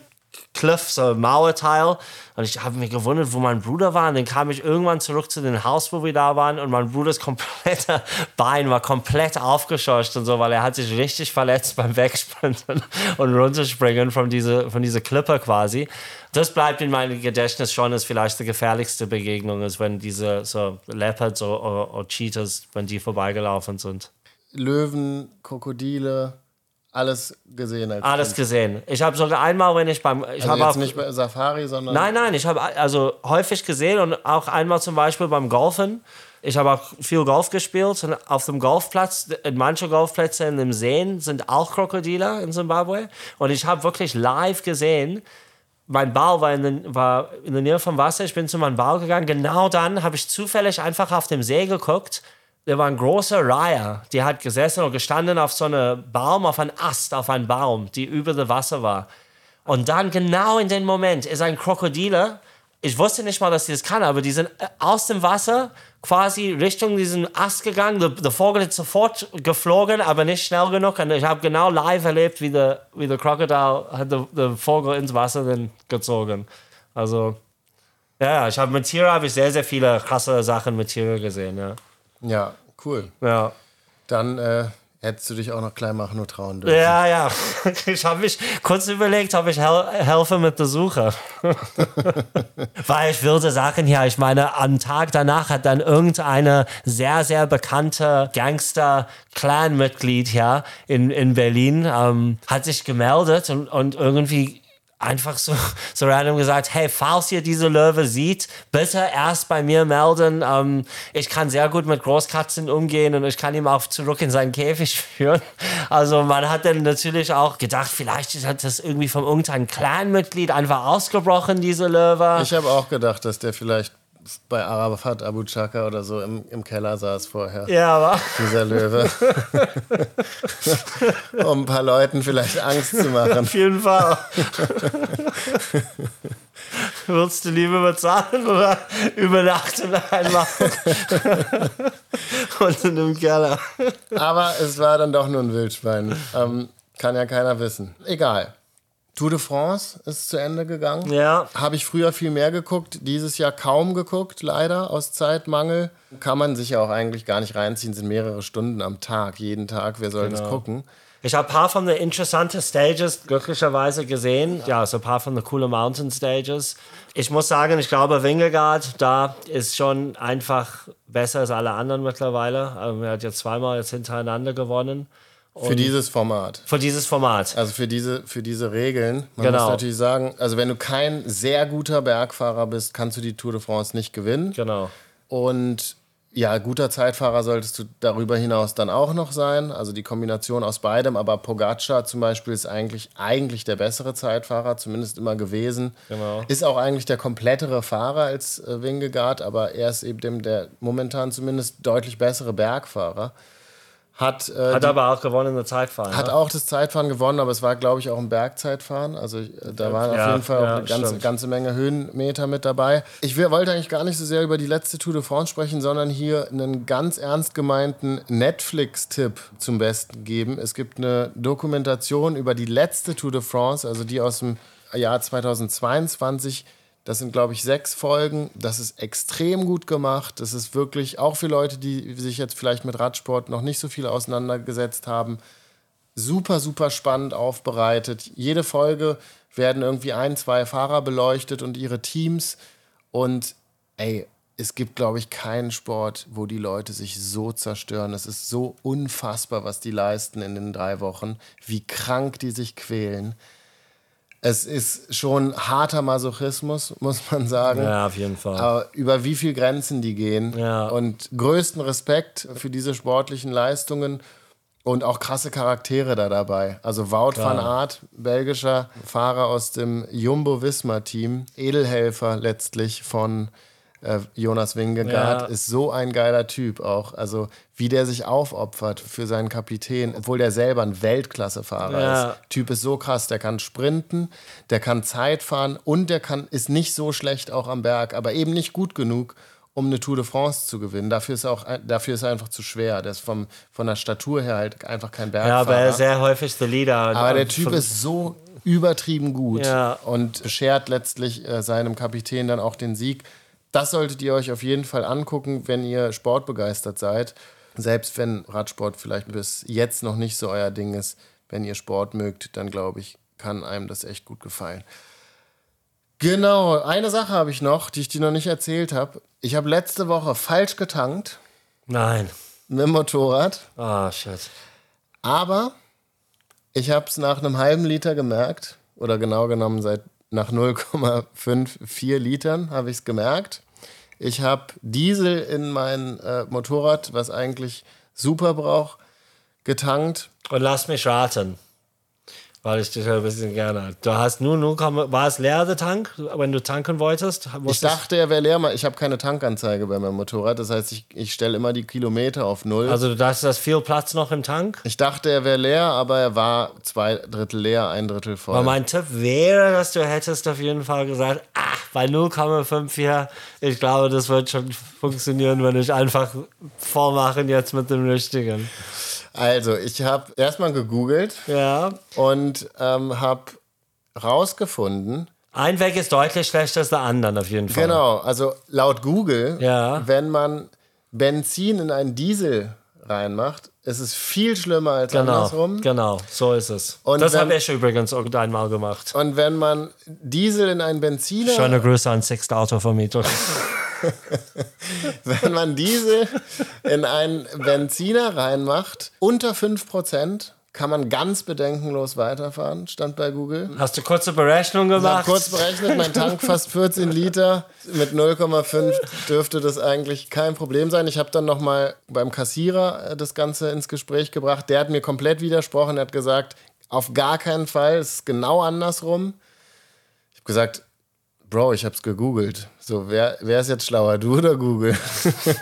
Cliff, so Mauerteil. Und ich habe mich gewundert, wo mein Bruder war. Und dann kam ich irgendwann zurück zu dem Haus, wo wir da waren. Und mein Bruders komplette Bein war komplett aufgescheucht und so, weil er hat sich richtig verletzt beim Wegsprinten und runterspringen von dieser, von dieser Klippe quasi. Das bleibt in meinem Gedächtnis schon als vielleicht die gefährlichste Begegnung, ist, wenn diese so Leopards oder, oder Cheetahs, wenn die vorbeigelaufen sind. Löwen, Krokodile, alles gesehen. Alles kind. gesehen. Ich habe sogar einmal, wenn ich beim. Ich also habe jetzt auch, nicht bei Safari, sondern. Nein, nein, ich habe also häufig gesehen und auch einmal zum Beispiel beim Golfen. Ich habe auch viel Golf gespielt und auf dem Golfplatz, in manchen Golfplätzen in den Seen sind auch Krokodile in Zimbabwe. Und ich habe wirklich live gesehen, mein Ball war in, den, war in der Nähe vom Wasser. Ich bin zu meinem Ball gegangen. Genau dann habe ich zufällig einfach auf dem See geguckt da war ein großer Reiher, die hat gesessen und gestanden auf so einem Baum, auf einem Ast, auf einem Baum, die über dem Wasser war. Und dann genau in dem Moment ist ein Krokodil, ich wusste nicht mal, dass sie das kann, aber die sind äh, aus dem Wasser quasi Richtung diesen Ast gegangen. Der, der Vogel ist sofort geflogen, aber nicht schnell genug. Und ich habe genau live erlebt, wie der, wie der Krokodil hat der, der Vogel ins Wasser dann gezogen. Also, ja, ich habe mit Tieren habe ich sehr, sehr viele krasse Sachen mit Tieren gesehen, ja. Ja, cool. Ja. Dann äh, hättest du dich auch noch klein machen nur trauen dürfen. Ja, ja. Ich habe mich kurz überlegt, ob ich hel helfe mit der Suche. Weil ich würde sagen, ja, ich meine, am Tag danach hat dann irgendeine sehr, sehr bekannte Gangster-Clan-Mitglied ja, in, in Berlin ähm, hat sich gemeldet und, und irgendwie einfach so, so random gesagt, hey, falls ihr diese Löwe sieht, bitte erst bei mir melden. Ähm, ich kann sehr gut mit Großkatzen umgehen und ich kann ihn auch zurück in seinen Käfig führen. Also man hat dann natürlich auch gedacht, vielleicht hat das irgendwie von irgendeinem Clanmitglied einfach ausgebrochen, diese Löwe. Ich habe auch gedacht, dass der vielleicht bei Arafat Abu Chaka oder so im, im Keller saß vorher. Ja, aber. Dieser Löwe. um ein paar Leuten vielleicht Angst zu machen. Auf jeden Fall. Würdest du lieber bezahlen oder übernachten einmal? Unten im Keller. Aber es war dann doch nur ein Wildschwein. Ähm, kann ja keiner wissen. Egal. Tour de France ist zu Ende gegangen. Ja. Habe ich früher viel mehr geguckt, dieses Jahr kaum geguckt, leider aus Zeitmangel. Kann man sich ja auch eigentlich gar nicht reinziehen, sind mehrere Stunden am Tag, jeden Tag, wer soll genau. das gucken? Ich habe ein paar von den interessanten Stages glücklicherweise gesehen. Ja, so ein paar von den coolen Mountain Stages. Ich muss sagen, ich glaube, Wingegaard, da ist schon einfach besser als alle anderen mittlerweile. Er hat jetzt zweimal jetzt hintereinander gewonnen. Für dieses Format. Für dieses Format. Also für diese, für diese Regeln. Man Genau. muss natürlich sagen, also wenn du kein sehr guter Bergfahrer bist, kannst du die Tour de France nicht gewinnen. Genau. Und ja, guter Zeitfahrer solltest du darüber hinaus dann auch noch sein. Also die Kombination aus beidem. Aber Pogacar zum Beispiel ist eigentlich, eigentlich der bessere Zeitfahrer, zumindest immer gewesen. Genau. Ist auch eigentlich der komplettere Fahrer als äh, Wingegaard, aber er ist eben dem, der momentan zumindest deutlich bessere Bergfahrer. Hat, äh, Hat die- aber auch gewonnen in der Zeitfahren. hat ne? auch das Zeitfahren gewonnen, aber es war, glaube ich, auch ein Bergzeitfahren. Also äh, da waren Ja, auf jeden Fall auch ja, eine ganze, ganze Menge Höhenmeter mit dabei. Ich wollte eigentlich gar nicht so sehr über die letzte Tour de France sprechen, sondern hier einen ganz ernst gemeinten Netflix-Tipp zum Besten geben. Es gibt eine Dokumentation über die letzte Tour de France, also die aus dem Jahr 2022. Das sind, glaube ich, sechs Folgen. Das ist extrem gut gemacht. Das ist wirklich auch für Leute, die sich jetzt vielleicht mit Radsport noch nicht so viel auseinandergesetzt haben, super, super spannend aufbereitet. Jede Folge werden irgendwie ein, zwei Fahrer beleuchtet und ihre Teams. Und ey, es gibt, glaube ich, keinen Sport, wo die Leute sich so zerstören. Es ist so unfassbar, was die leisten in den drei Wochen, wie krank die sich quälen. Es ist schon harter Masochismus, muss man sagen. Ja, auf jeden Fall. Aber über wie viel Grenzen die gehen. Ja. Und größten Respekt für diese sportlichen Leistungen und auch krasse Charaktere da dabei. Also Wout van Aert, belgischer Fahrer aus dem Jumbo-Visma-Team, Edelhelfer letztlich von äh, Jonas Wingegaard, Ja. ist so ein geiler Typ auch. Also wie der sich aufopfert für seinen Kapitän, obwohl der selber ein Weltklassefahrer Ja. ist. Typ ist so krass, der kann sprinten, der kann Zeit fahren und der kann, ist nicht so schlecht auch am Berg, aber eben nicht gut genug, um eine Tour de France zu gewinnen. Dafür ist er, auch, dafür ist er einfach zu schwer. Der ist vom, von der Statur her halt einfach kein Bergfahrer. ja, aber er ist sehr häufig der Leader. Aber der Typ ist so übertrieben gut Ja. und beschert letztlich äh, seinem Kapitän dann auch den Sieg. Das solltet ihr euch auf jeden Fall angucken, wenn ihr sportbegeistert seid. Selbst wenn Radsport vielleicht bis jetzt noch nicht so euer Ding ist. Wenn ihr Sport mögt, dann glaube ich, kann einem das echt gut gefallen. Genau, eine Sache habe ich noch, die ich dir noch nicht erzählt habe. Ich habe letzte Woche falsch getankt Nein. mit dem Motorrad. Ah, shit. Aber ich habe es nach einem halben Liter gemerkt, oder genau genommen seit nach 0,54 Litern habe ich es gemerkt. Ich habe Diesel in mein äh, Motorrad, was eigentlich super braucht, getankt. Und lass mich raten. Weil ich dich ein bisschen gerne. Du hast nur 0, war es leer der Tank, wenn du tanken wolltest? Ich dachte, er wäre leer. Ich habe keine Tankanzeige bei meinem Motorrad. Das heißt, ich, ich stelle immer die Kilometer auf Null. Also du dachtest, da ist viel Platz noch im Tank? ich dachte, er wäre leer, aber er war zwei Drittel leer, ein Drittel voll. Aber mein Tipp wäre, dass du hättest auf jeden Fall gesagt, ach, bei 0,54, ich glaube, das wird schon funktionieren, wenn ich einfach vormachen jetzt mit dem Richtigen. Also, ich habe erstmal gegoogelt Ja. und ähm, habe rausgefunden, Ein Weg ist deutlich schlechter als der andere auf jeden Fall. genau, also laut Google, Ja. wenn man Benzin in einen Diesel reinmacht, ist es viel schlimmer als Genau, andersrum. genau, so ist es. Und das habe ich übrigens irgendeinmal gemacht. Und wenn man Diesel in einen Benziner, Schöne Grüße an Sixth Autovermieter. wenn man Diesel in einen Benziner reinmacht, unter 5%, kann man ganz bedenkenlos weiterfahren, stand bei Google. Hast du kurze Berechnung Ich habe gemacht? kurz berechnet, mein Tank fast 14 Liter. Mit 0,5 dürfte das eigentlich kein Problem sein. Ich habe dann nochmal beim Kassierer äh, das Ganze ins Gespräch gebracht. Der hat mir komplett widersprochen. Er hat gesagt, auf gar keinen Fall, es ist genau andersrum. Ich habe gesagt, Bro, ich habe es gegoogelt. So, wer, wer ist jetzt schlauer, du oder Google?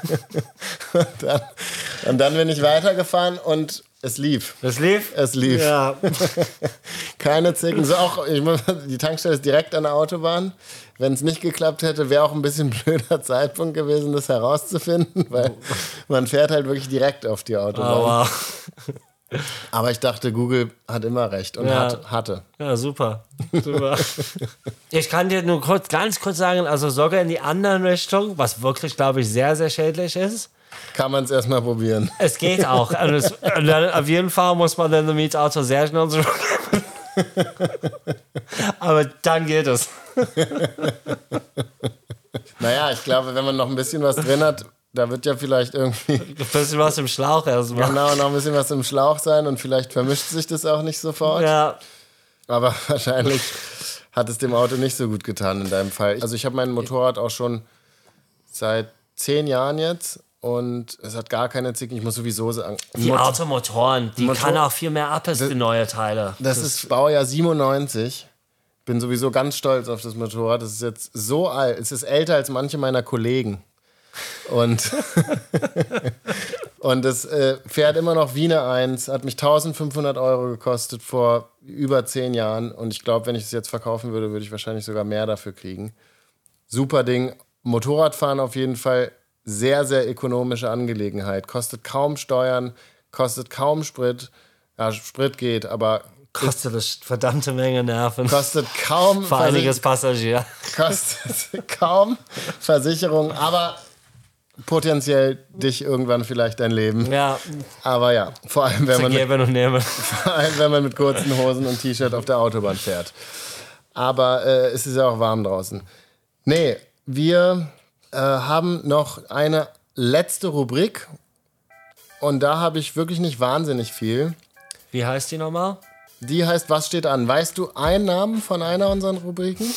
und, dann, und dann bin ich weitergefahren und es lief. Das lief? Es lief. Ja. Keine Zicken. So auch, muss, die Tankstelle ist direkt an der Autobahn. Wenn es nicht geklappt hätte, wäre auch ein bisschen blöder Zeitpunkt gewesen, das herauszufinden, weil man fährt halt wirklich direkt auf die Autobahn. Aber, Aber ich dachte, Google hat immer recht und Ja. hat, hatte. ja, super. super. Ich kann dir nur kurz, ganz kurz sagen, also sogar in die andere Richtung, was wirklich, glaube ich, sehr, sehr schädlich ist. Kann man es erstmal probieren. Es geht auch. Und es, und dann, auf jeden Fall muss man dann das Mietauto sehr schnell zurückgeben. Aber dann geht es. Naja, ich glaube, wenn man noch ein bisschen was drin hat, da wird ja vielleicht irgendwie Ein bisschen was im Schlauch erstmal. genau noch ein bisschen was im Schlauch sein und vielleicht vermischt sich das auch nicht sofort. Ja, Aber wahrscheinlich hat es dem Auto nicht so gut getan in deinem Fall. Also ich habe mein Motorrad auch schon seit zehn Jahren jetzt und es hat gar keine Zicken. Ich muss sowieso sagen, die Mot- Automotoren, die Motor- kann auch viel mehr ab als die neue Teile. das ist Baujahr 97. Bin sowieso ganz stolz auf das Motorrad. Das ist jetzt so alt. Es ist älter als manche meiner Kollegen. Und, und es äh, fährt immer noch wie eine Eins. Hat mich 1500 Euro gekostet vor über zehn Jahren. Und ich glaube, wenn ich es jetzt verkaufen würde, würde ich wahrscheinlich sogar mehr dafür kriegen. Super Ding. Motorradfahren auf jeden Fall sehr, sehr ökonomische Angelegenheit. Kostet kaum Steuern, kostet kaum Sprit. Ja, Sprit geht, aber Kostet eine verdammte Menge Nerven. kostet kaum Für einiges Passagier. kostet kaum Versicherung, aber potenziell dich irgendwann vielleicht dein Leben. Ja, Aber ja, vor allem wenn man mit, vor allem, wenn man mit kurzen Hosen und T-Shirt auf der Autobahn fährt. Aber äh, es ist ja auch warm draußen. Nee, wir äh, haben noch eine letzte Rubrik und da habe ich wirklich nicht wahnsinnig viel. Wie heißt die nochmal? Die heißt, was steht an? Weißt du einen Namen von einer unserer Rubriken?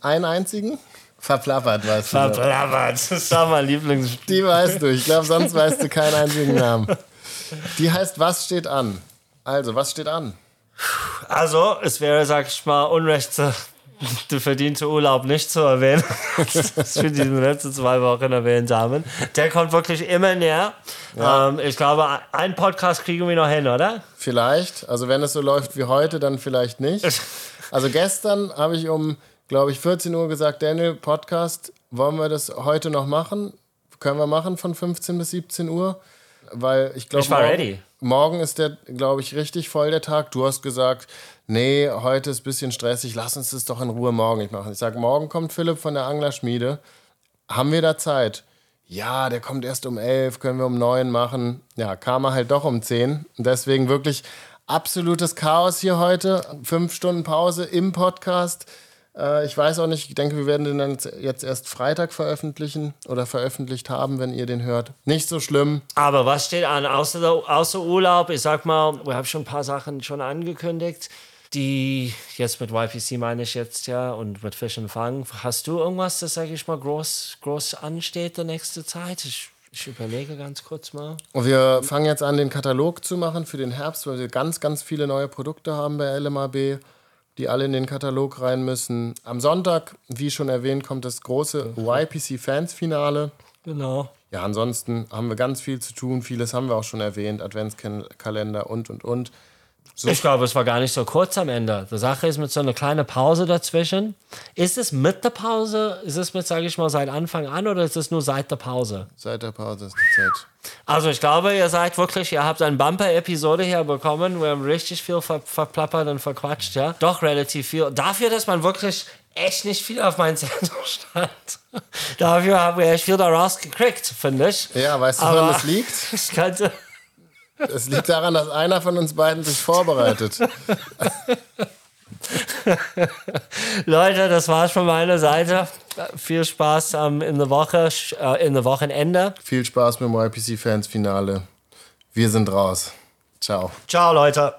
Einen einzigen? Verplappert, weißt du. Verplappert. Das ist auch mein Lieblings... Die weißt du. Ich glaube, sonst weißt du keinen einzigen Namen. Die heißt, was steht an? Also, was steht an? Also, es wäre, sag ich mal, unrecht, äh, der verdiente Urlaub nicht zu erwähnen, das wir die in den letzten zwei Wochen erwähnt haben. Der kommt wirklich immer näher. Ähm, ich glaube, einen Podcast kriegen wir noch hin, oder? Vielleicht. Also, wenn es so läuft wie heute, dann vielleicht nicht. Also, gestern habe ich um, glaube ich, 14 Uhr gesagt, Daniel, Podcast, wollen wir das heute noch machen? Können wir machen von 15 bis 17 Uhr? Weil ich glaube, Ich war morgen, ready. morgen ist der, glaube ich, richtig voll der Tag. Du hast gesagt, nee, heute ist ein bisschen stressig, lass uns das doch in Ruhe morgen nicht machen. Ich sage, morgen kommt Philipp von der Anglerschmiede. Haben wir da Zeit? Ja, der kommt erst um 11, können wir um 9 machen. Ja, kam er halt doch um 10. Und Deswegen wirklich absolutes Chaos hier heute. Fünf Stunden Pause im Podcast. Äh, ich weiß auch nicht, ich denke, wir werden den dann jetzt erst Freitag veröffentlichen oder veröffentlicht haben, wenn ihr den hört. Nicht so schlimm. Aber was steht an? Außer, außer Urlaub, ich sag mal, wir haben schon ein paar Sachen schon angekündigt, die jetzt mit YPC meine ich jetzt ja und mit Fisch und Fang. Hast du irgendwas, das, sag ich mal, groß, groß ansteht der nächste Zeit? Ich, ich überlege ganz kurz mal. Und wir fangen jetzt an, den Katalog zu machen für den Herbst, weil wir ganz, ganz viele neue Produkte haben bei LMAB, die alle in den Katalog rein müssen. Am Sonntag, wie schon erwähnt, kommt das große YPC Fans Finale. Genau. Ja, ansonsten haben wir ganz viel zu tun. Vieles haben wir auch schon erwähnt. Adventskalender und, und, und. So. Ich glaube, es war gar nicht so kurz am Ende. Die Sache ist mit so einer kleinen Pause dazwischen. Ist es mit der Pause? Ist es mit, sage ich mal, seit Anfang an oder ist es nur seit der Pause? Seit der Pause ist die Zeit. Also ich glaube, ihr seid wirklich, ihr habt eine Bumper-Episode hier bekommen. Wir haben richtig viel ver verplappert und verquatscht, ja. Doch relativ viel. Dafür, dass man wirklich echt nicht viel auf meinen Zettel stand. Dafür haben wir echt viel daraus gekriegt, finde ich. Ja, weißt du, woran es liegt? Ich könnte... Es liegt daran, dass einer von uns beiden sich vorbereitet. Leute, das war's von meiner Seite. Viel Spaß ähm, in der Woche, äh, in der Wochenende. Viel Spaß mit dem YPC Fans Finale. Wir sind raus. Ciao. Ciao, Leute.